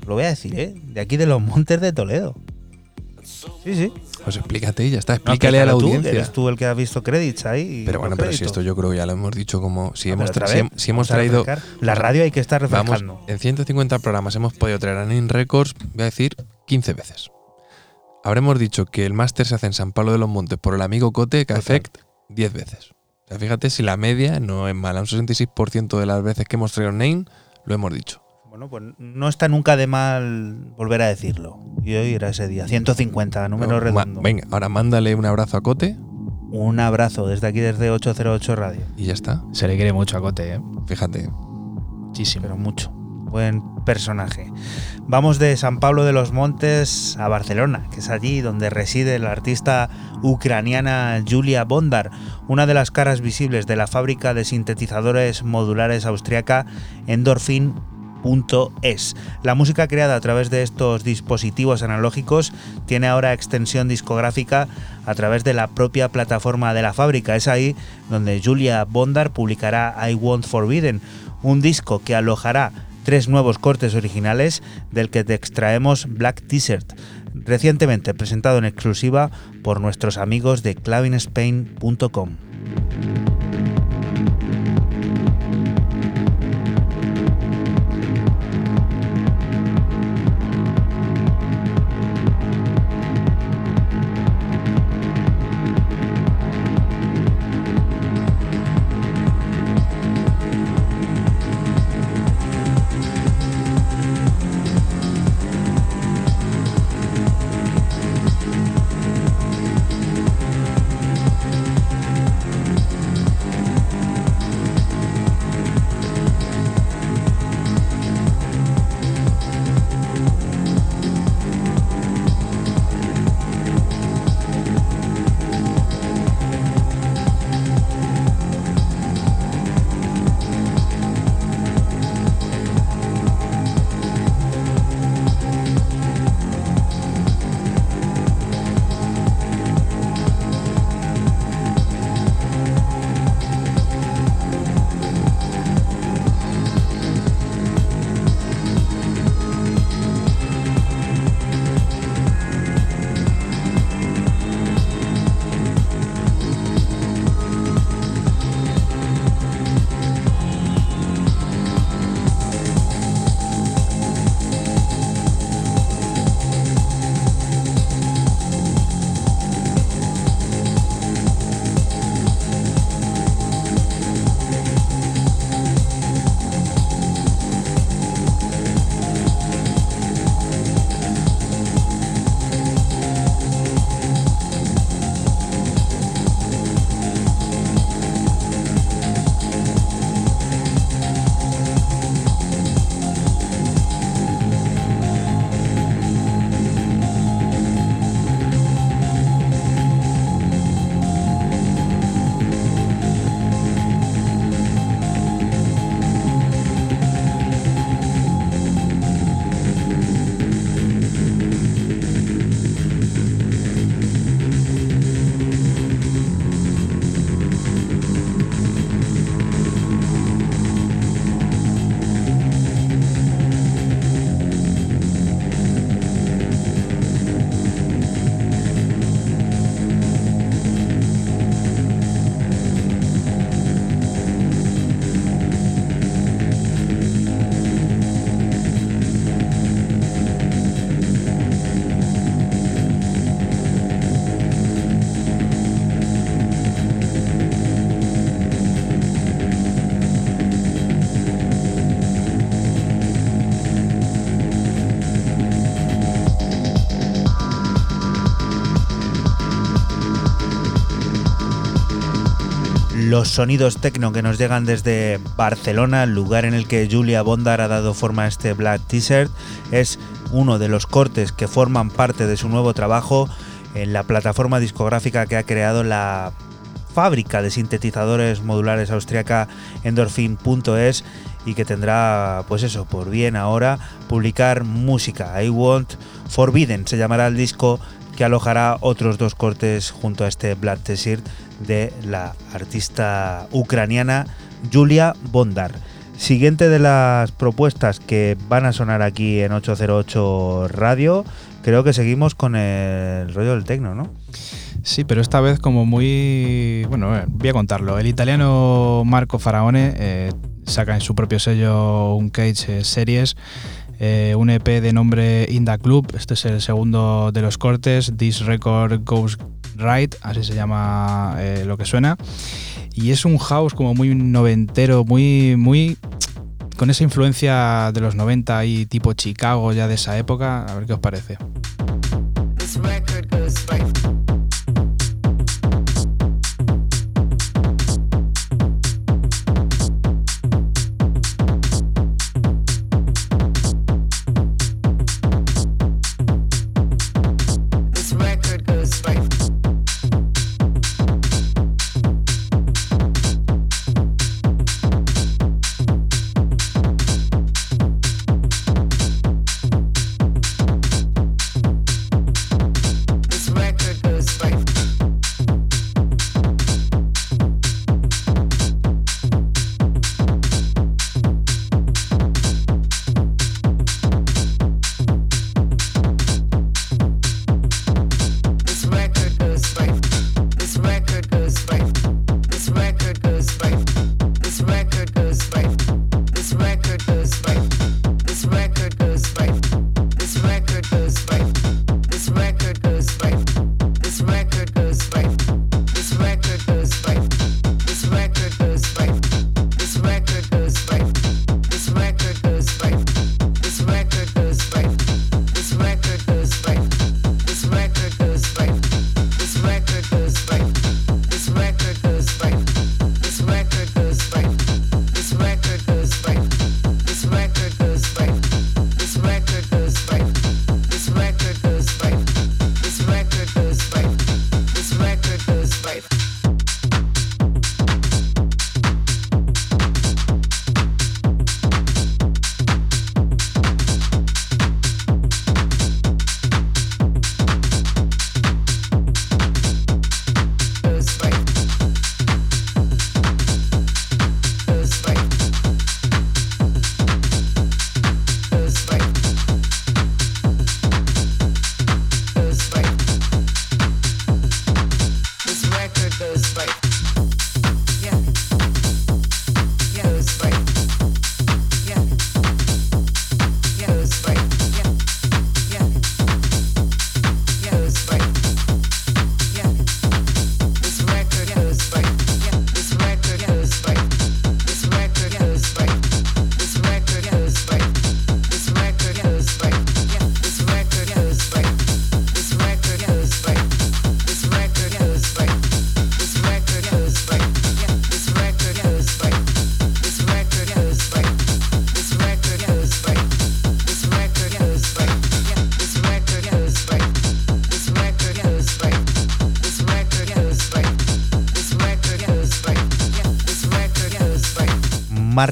lo voy a decir, ¿eh? de aquí de los Montes de Toledo. Sí, sí.
Pues explícate y ya está,
No,
explícale a la
tú, que
audiencia.
eres tú el que has visto créditos ahí.
Pero bueno, pero si esto yo creo que ya lo hemos dicho como si hemos, tra- si hemos traído.
La radio hay que estar refrescando.
Vamos, en 150 programas hemos podido traer a Nine Records, voy a decir, 15 veces. Habremos dicho que el máster se hace en San Pablo de los Montes por el amigo Cote,
Total.
K-Effect, 10 veces. O sea, fíjate si la media no es mala. Un 66% de las veces que hemos traído Nine lo hemos dicho.
Bueno, pues no está nunca de mal volver a decirlo. Y hoy era ese día, 150, número
Ma-
redondo.
Venga, ahora mándale un abrazo a Cote
Un abrazo desde aquí, desde 808 Radio.
y ya está.
Se le quiere mucho a Cote, ¿eh?
Fíjate.
Muchísimo.
Pero mucho. Personaje. Vamos de San Pablo de los Montes a Barcelona, que es allí donde reside la artista ucraniana Julia Bondar, una de las caras visibles de la fábrica de sintetizadores modulares austriaca Endorphin es. La música creada a través de estos dispositivos analógicos tiene ahora extensión discográfica a través de la propia plataforma de la fábrica. Es ahí donde Julia Bondar publicará I Want Forbidden, un disco que alojará tres nuevos cortes originales del que te extraemos Black Desert, recientemente presentado en exclusiva por nuestros amigos de clavinspain.com. los sonidos techno que nos llegan desde Barcelona, el lugar en el que Julia Bondar ha dado forma a este Black T-shirt, es uno de los cortes que forman parte de su nuevo trabajo en la plataforma discográfica que ha creado la fábrica de sintetizadores modulares austriaca Endorphin.es y que tendrá, pues eso, por bien ahora publicar música. I Want Forbidden se llamará el disco que alojará otros dos cortes junto a este Black T-shirt de la artista ucraniana Julia Bondar. Siguiente de las propuestas que van a sonar aquí en 808 Radio, creo que seguimos con el rollo del tecno, ¿no?
Sí, pero esta vez como muy... Bueno, eh, voy a contarlo. El italiano Marco Faraone eh, saca en su propio sello un Cage eh, Series un EP de nombre Inda Club. Este es el segundo de los cortes. This Record Goes Right, así se llama eh, lo que suena. Y es un house como muy noventero, muy, muy con esa influencia de los 90 y tipo Chicago ya de esa época. A ver qué os parece.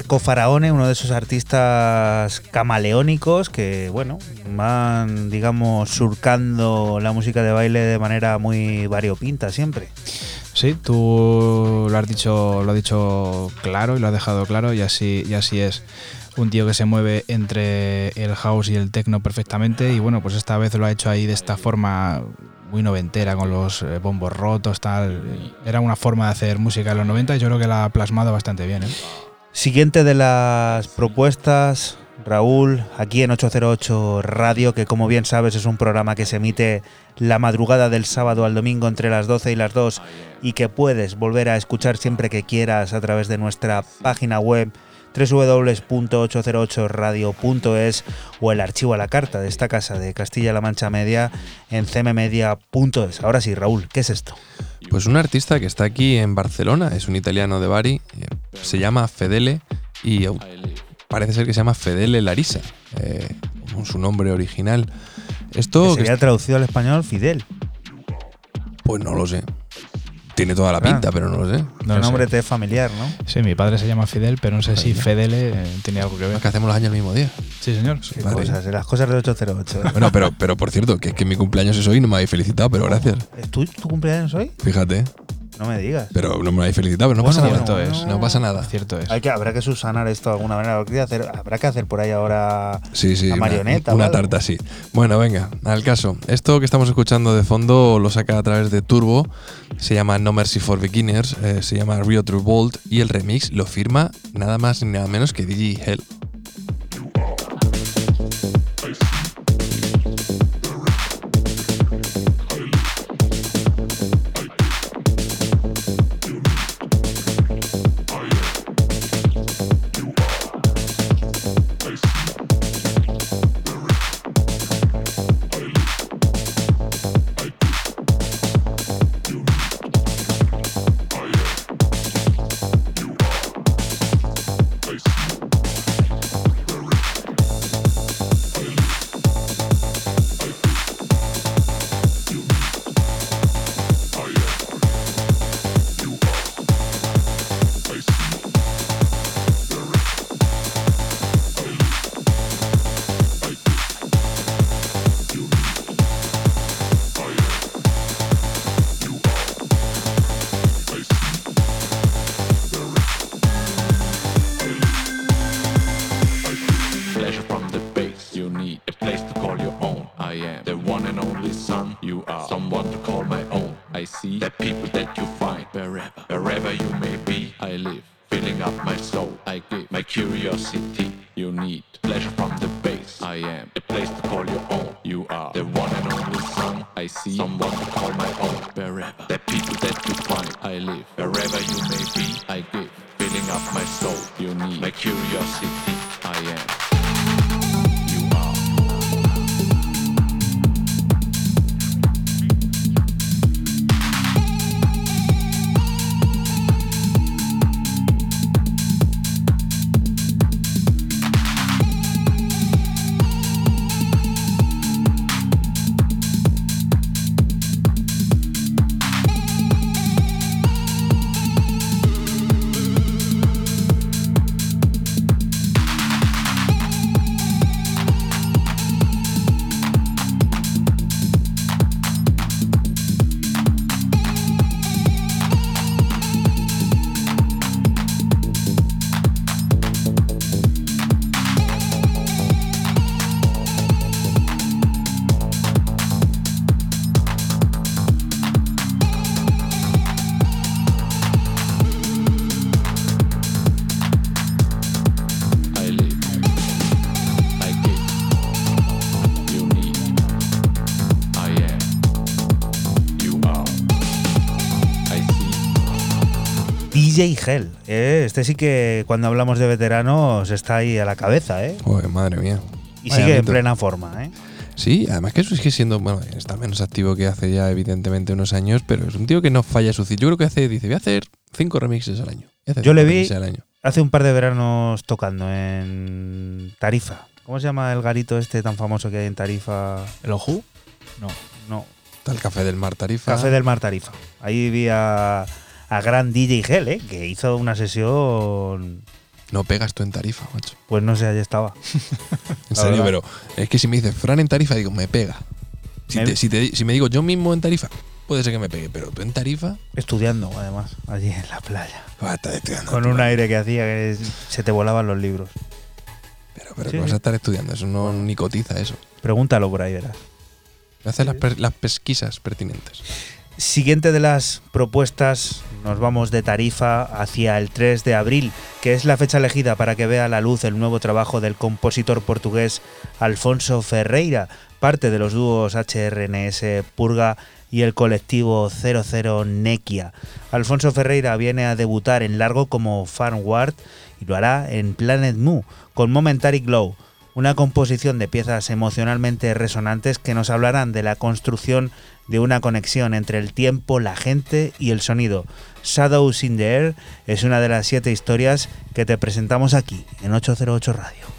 Marco Faraone, uno de esos artistas camaleónicos que, bueno, van, digamos, surcando la música de baile de manera muy variopinta siempre.
Sí, tú lo has dicho, lo has dicho claro y lo has dejado claro y así, y así es. Un tío que se mueve entre el house y el techno perfectamente y bueno, pues esta vez lo ha hecho ahí de esta forma muy noventera con los eh, bombos rotos, tal. Era una forma de hacer música en los 90 y yo creo que la ha plasmado bastante bien. ¿eh?
Siguiente de las propuestas, Raúl, aquí en 808 Radio, que como bien sabes es un programa que se emite la madrugada del sábado al domingo entre las 12 y las 2 y que puedes volver a escuchar siempre que quieras a través de nuestra página web www.808radio.es o el archivo a la carta de esta casa de Castilla-La Mancha Media en cmmedia.es. Ahora sí, Raúl, ¿qué es esto?
Pues un artista que está aquí en Barcelona, es un italiano de Bari, eh, se llama Fedele y parece ser que se llama Fedele Larisa, eh, su nombre original. Esto, que
sería traducido al español Fidel.
pues no lo sé. Tiene toda la
Ah.
pinta, pero no lo sé.
No
el nombre
sé.
te es familiar, ¿no?
Sí, mi padre se llama Fidel, pero no sé si Fedele eh, tiene algo que ver.
Es que hacemos los años el mismo día.
Sí, señor.
Qué
Vale.
cosas, las cosas de 808.
Bueno, pero, pero por cierto, que, que mi cumpleaños es hoy y no me habéis felicitado, pero gracias.
¿Es tu, tu cumpleaños hoy?
Fíjate.
No me digas.
Pero no me habéis felicitado, pero no
Bueno,
pasa
bueno,
nada. No pasa nada.
Cierto es.
Hay que, habrá que subsanar esto de alguna manera. Habrá que hacer, habrá que hacer por ahí ahora
Sí, sí.
la
una-
marioneta.
Una, tarta así. Bueno, venga, al caso. Esto que estamos escuchando de fondo lo saca a través de Turbo. Se llama No Mercy for Beginners. eh, se llama Rio Revolt. Y el remix lo firma nada más ni nada menos que DJ Hell.
Hell. eh, Este sí que cuando hablamos de veteranos está ahí a la cabeza, ¿eh?
Joder, madre mía.
Y
Vaya
sigue en plena forma, ¿eh?
Sí, además que eso sigue siendo, bueno, está menos activo que hace ya evidentemente unos años, pero es un tío que no falla su ciclo. Yo creo que hace, dice, voy a hacer cinco remixes al año.
Yo le vi
al año.
hace un par de veranos tocando en Tarifa. ¿Cómo se llama el garito este tan famoso que hay en Tarifa?
¿El Oju? No.
No,
Está el Café del Mar Tarifa.
Café del Mar Tarifa. Ahí vi a, a gran DJ Hell, ¿eh? Que hizo una sesión
No pegas tú en tarifa, macho.
Pues no sé, allí estaba. [laughs]
En serio,
verdad.
pero es que si me dices Fran en tarifa, digo, me pega. Si,
Me-
te- si, te- si me digo yo mismo en tarifa, puede ser que me pegue, pero tú en tarifa,
Estudiando, además, allí en la playa.
vas a estar estudiando.
Con un aire que hacía que se te volaban los libros.
Pero, pero
Sí,
vas
sí.
a estar estudiando, eso no ni cotiza eso.
Pregúntalo por ahí, verás.
Haces las, las pesquisas pertinentes.
Siguiente de las propuestas, nos vamos de Tarifa hacia el 3 de abril, que es la fecha elegida para que vea la luz el nuevo trabajo del compositor portugués Alfonso Ferreira, parte de los dúos HRNS Purga y el colectivo 00 Nequia. Alfonso Ferreira viene a debutar en largo como Farmward y lo hará en Planet Mu con Momentary Glow, una composición de piezas emocionalmente resonantes que nos hablarán de la construcción de una conexión entre el tiempo, la gente y el sonido. Shadows in the Air es una de las siete historias que te presentamos aquí en 808 Radio.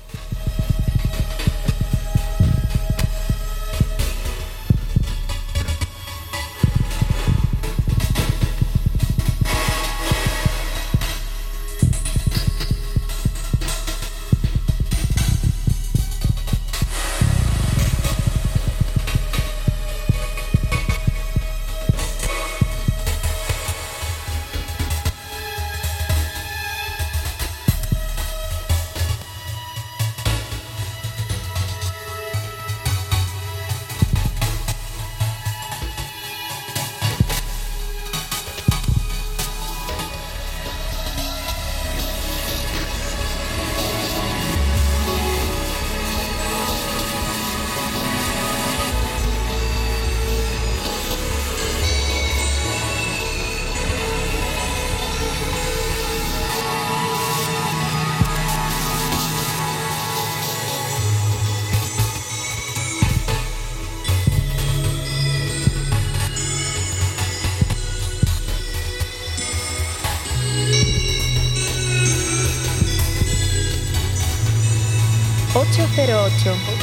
08.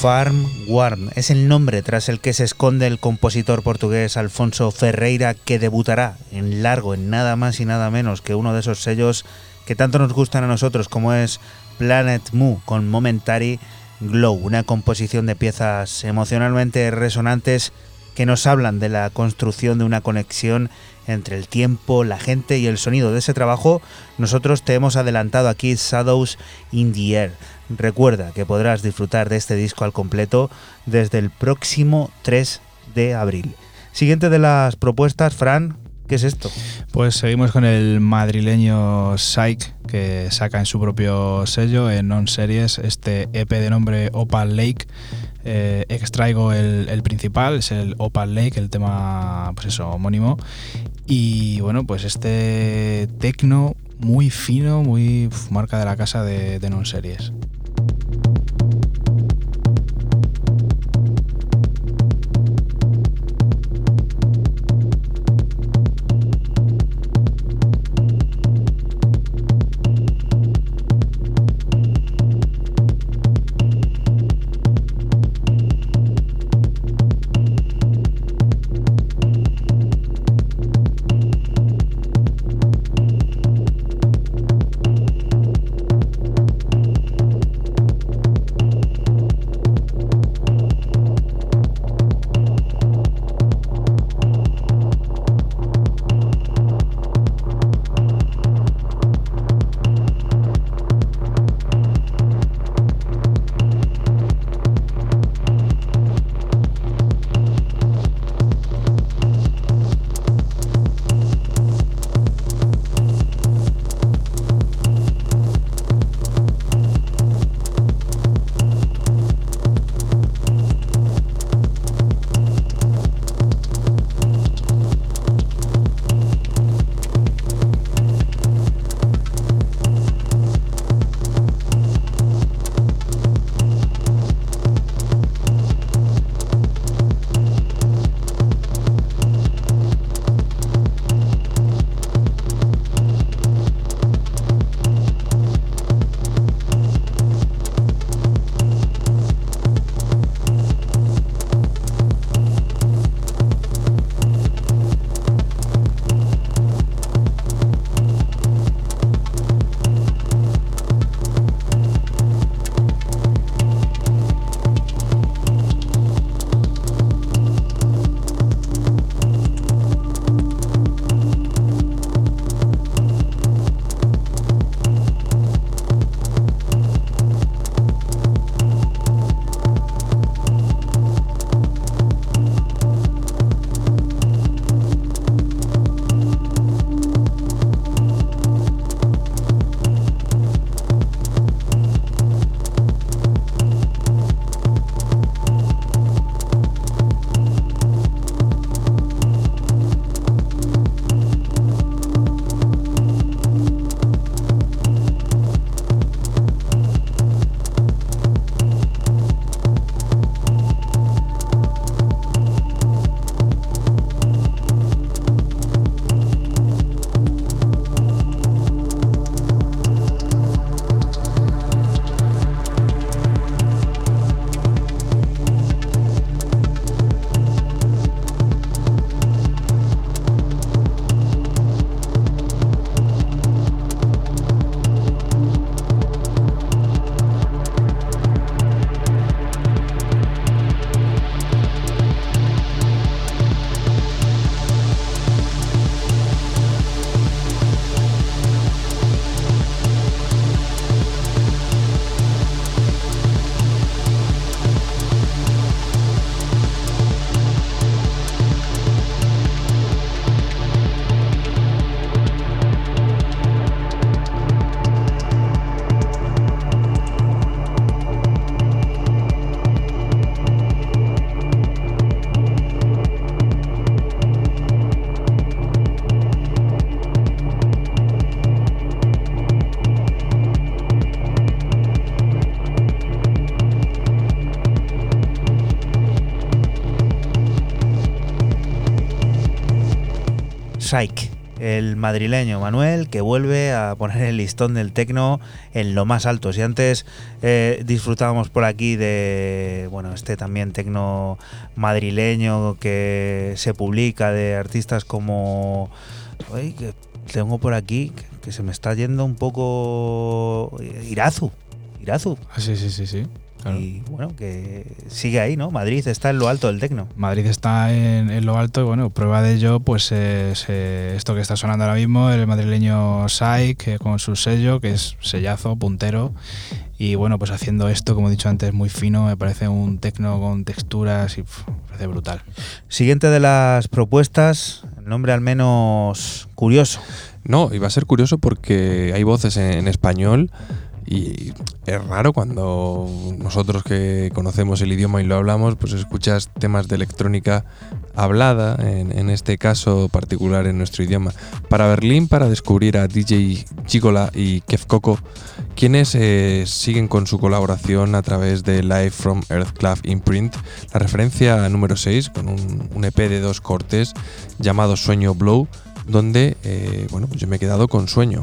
Farm Warm es el nombre tras el que se esconde el compositor portugués Alfonso Ferreira que debutará en largo en nada más y nada menos que uno de esos sellos que tanto nos gustan a nosotros como es Planet Mu con Momentary Glow, una composición de piezas emocionalmente resonantes que nos hablan de la construcción de una conexión entre el tiempo, la gente y el sonido de ese trabajo, nosotros te hemos adelantado aquí Shadows in the Air. Recuerda que podrás disfrutar de este disco al completo desde el próximo 3 de abril. Siguiente de las propuestas, Fran, ¿qué es esto?
Pues seguimos con el madrileño Psych, que saca en su propio sello, en Non Series, este EP de nombre Opal Lake. Eh, extraigo el, principal, es el Opal Lake, el tema, pues eso, homónimo. Y bueno, pues este tecno muy fino, muy marca de la casa de Non Series.
Psych, el madrileño Manuel que vuelve a poner el listón del tecno en lo más alto. Si antes eh, disfrutábamos por aquí de bueno este también tecno madrileño que se publica de artistas como Ay, que tengo por aquí que, se me está yendo un poco Irazu. Irazu.
Ah, sí, sí, sí, sí. Claro.
Y bueno, que sigue ahí, ¿no? Madrid está en lo alto del tecno.
Madrid está en, en lo alto y bueno, prueba de ello, pues es eh, esto que está sonando ahora mismo, el madrileño Sai, que con su sello, que es sellazo, puntero. Y bueno, pues haciendo esto, como he dicho antes, muy fino, me parece un tecno con texturas y me parece brutal.
Siguiente de las propuestas, nombre al menos curioso.
No, y va a ser curioso porque hay voces en, en español y es raro cuando nosotros que conocemos el idioma y lo hablamos, pues escuchas temas de electrónica hablada, en, este caso particular en nuestro idioma. Para Berlín, para descubrir a DJ Gigola y Kev Coco, quienes eh, siguen con su colaboración a través de Live from Earth Club Imprint, la referencia número 6, con un, un EP de dos cortes llamado Sueño Blow, donde eh, bueno, pues yo me he quedado con sueño.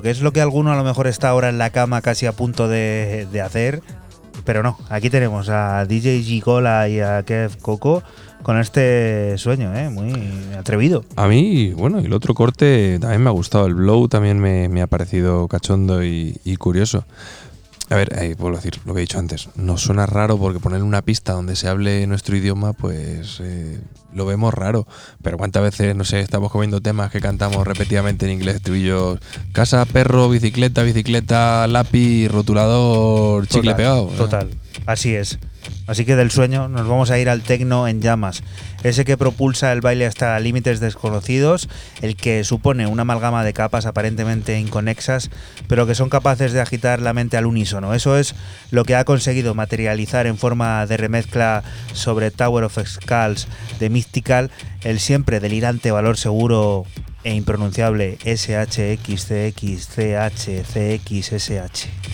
Que es lo que alguno a lo mejor está ahora en la cama casi a punto de, hacer. Pero no, aquí tenemos a DJ Gigola y a Kev Coco con este sueño, ¿eh? muy atrevido.
A mí, bueno, y el otro corte también me ha gustado. El blow también me, me ha parecido cachondo y curioso. A ver, ahí vuelvo a decir lo que he dicho antes. Nos suena raro porque poner una pista donde se hable nuestro idioma, pues eh, lo vemos raro. Pero cuántas veces, no sé, estamos comiendo temas que cantamos repetidamente en inglés, estribillos casa, perro, bicicleta, bicicleta, lápiz, rotulador, chicle
Total,
pegado.
Total, así es. Así que del sueño nos vamos a ir al tecno en llamas, ese que propulsa el baile hasta límites desconocidos, el que supone una amalgama de capas aparentemente inconexas, pero que son capaces de agitar la mente al unísono. Eso es lo que ha conseguido materializar en forma de remezcla sobre Tower of Skulls de Mystical el siempre delirante valor seguro e impronunciable SHXCXCHCXSH.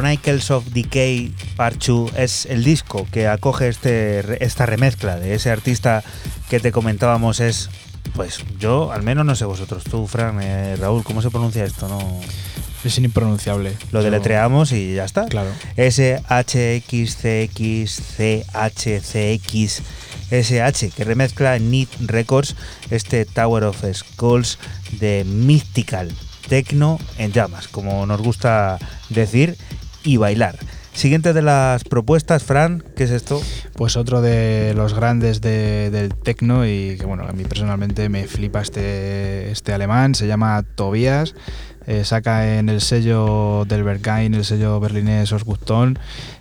Chronicles of Decay Part 2 es el disco que acoge este, esta remezcla de ese artista que te comentábamos. Es, pues yo, al menos no sé vosotros, tú, Fran, eh, Raúl, ¿cómo se pronuncia esto? No,
Es impronunciable.
lo deletreamos y ya está.
Claro.
SHXCXCHCX SH, que remezcla Need Records este Tower of Skulls de Mystical Techno en llamas, como nos gusta decir y bailar. Siguiente de las propuestas, Fran, ¿qué es esto?
Pues otro de los grandes de- del techno y que bueno, a mí personalmente me flipa este, este alemán, se llama Tobias, eh, saca en el sello del Berghain, el sello berlinés Osgutton,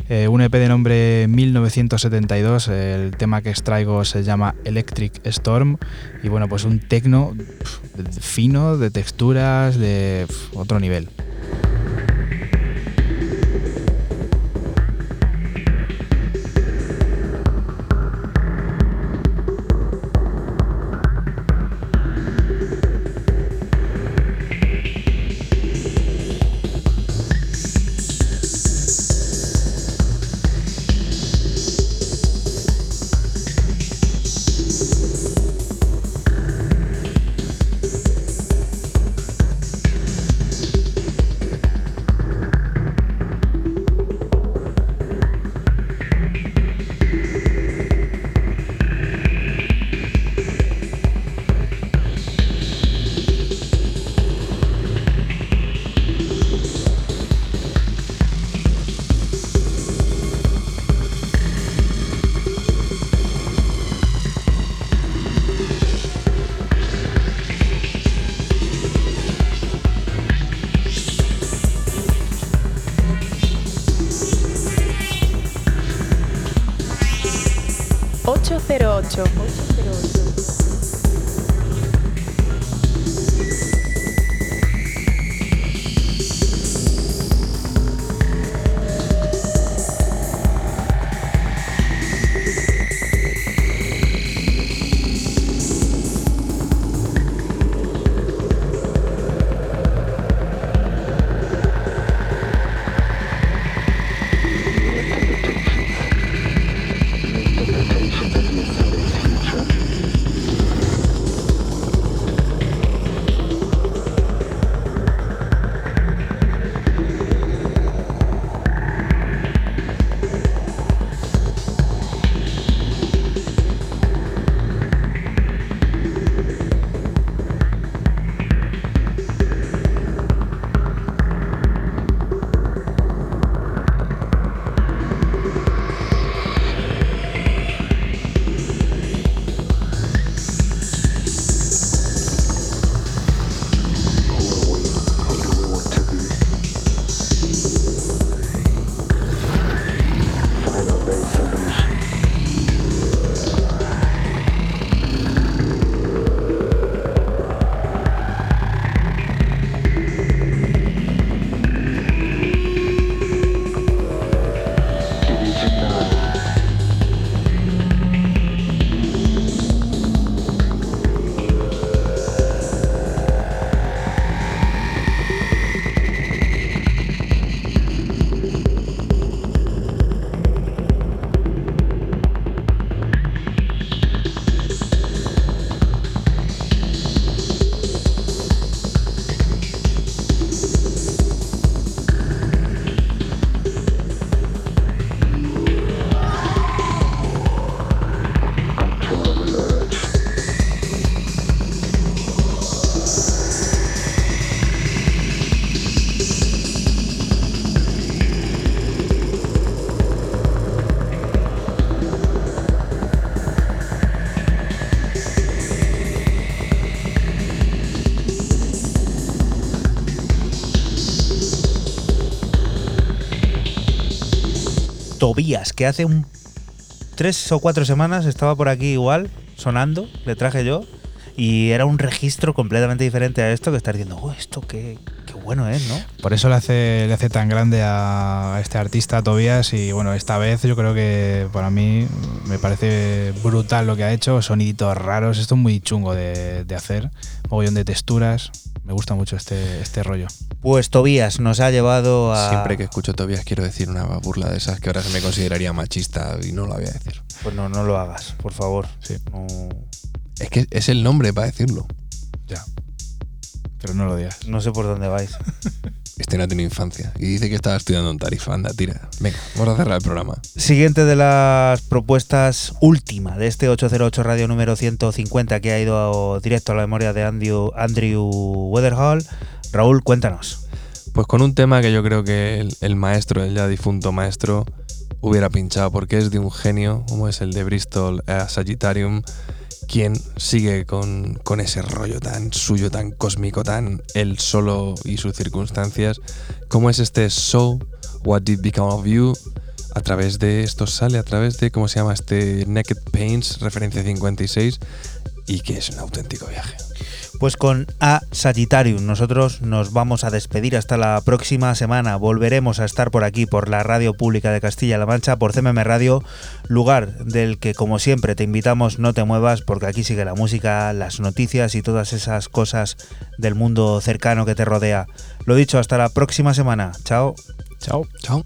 eh, un EP de nombre 1972, el tema que extraigo se llama Electric Storm y bueno, pues un techno pf, fino, de texturas, de otro nivel.
Que hace un tres o cuatro semanas estaba por aquí igual, sonando, le traje yo, y era un registro completamente diferente a esto que estar diciendo, oh, esto qué bueno es, ¿no?
Por eso le hace, le hace tan grande a este artista, Tobias, y bueno, esta vez yo creo que para mí me parece brutal lo que ha hecho, soniditos raros, esto es muy chungo de, de hacer, mogollón de texturas, me gusta mucho este, este rollo.
Pues Tobías nos ha llevado a...
Siempre que escucho Tobias quiero decir una burla de esas que ahora se me consideraría machista y no lo voy a decir.
Pues no, no lo hagas, por favor.
Sí.
No-
Es que es el nombre para decirlo.
Ya. Pero no lo digas.
no sé por dónde vais. [laughs]
Este no tiene infancia. Y dice que estaba estudiando en Tarifa. Anda, tira. Venga, vamos a cerrar el programa.
Siguiente de las propuestas última de este 808 Radio número 150 que ha ido directo a la memoria de Andrew, Andrew Weatherhall. Raúl, cuéntanos.
Pues con un tema que yo creo que el, el maestro, el ya difunto maestro, hubiera pinchado, porque es de un genio, como es el de Bristol eh, Sagittarium, quien sigue con, con ese rollo tan suyo, tan cósmico, tan él solo y sus circunstancias, como es este So, What Did Become of You, a través de esto sale, a través de, ¿cómo se llama? Este Naked Paints, referencia 56, y que es un auténtico viaje.
Pues con A Sagittarium nosotros nos vamos a despedir hasta la próxima semana. Volveremos a estar por aquí, por la Radio Pública de Castilla-La Mancha, por CMM Radio, lugar del que como siempre te invitamos no te muevas porque aquí sigue la música, las noticias y todas esas cosas del mundo cercano que te rodea. Lo dicho, hasta la próxima semana. Chao.
Chao.
Chao.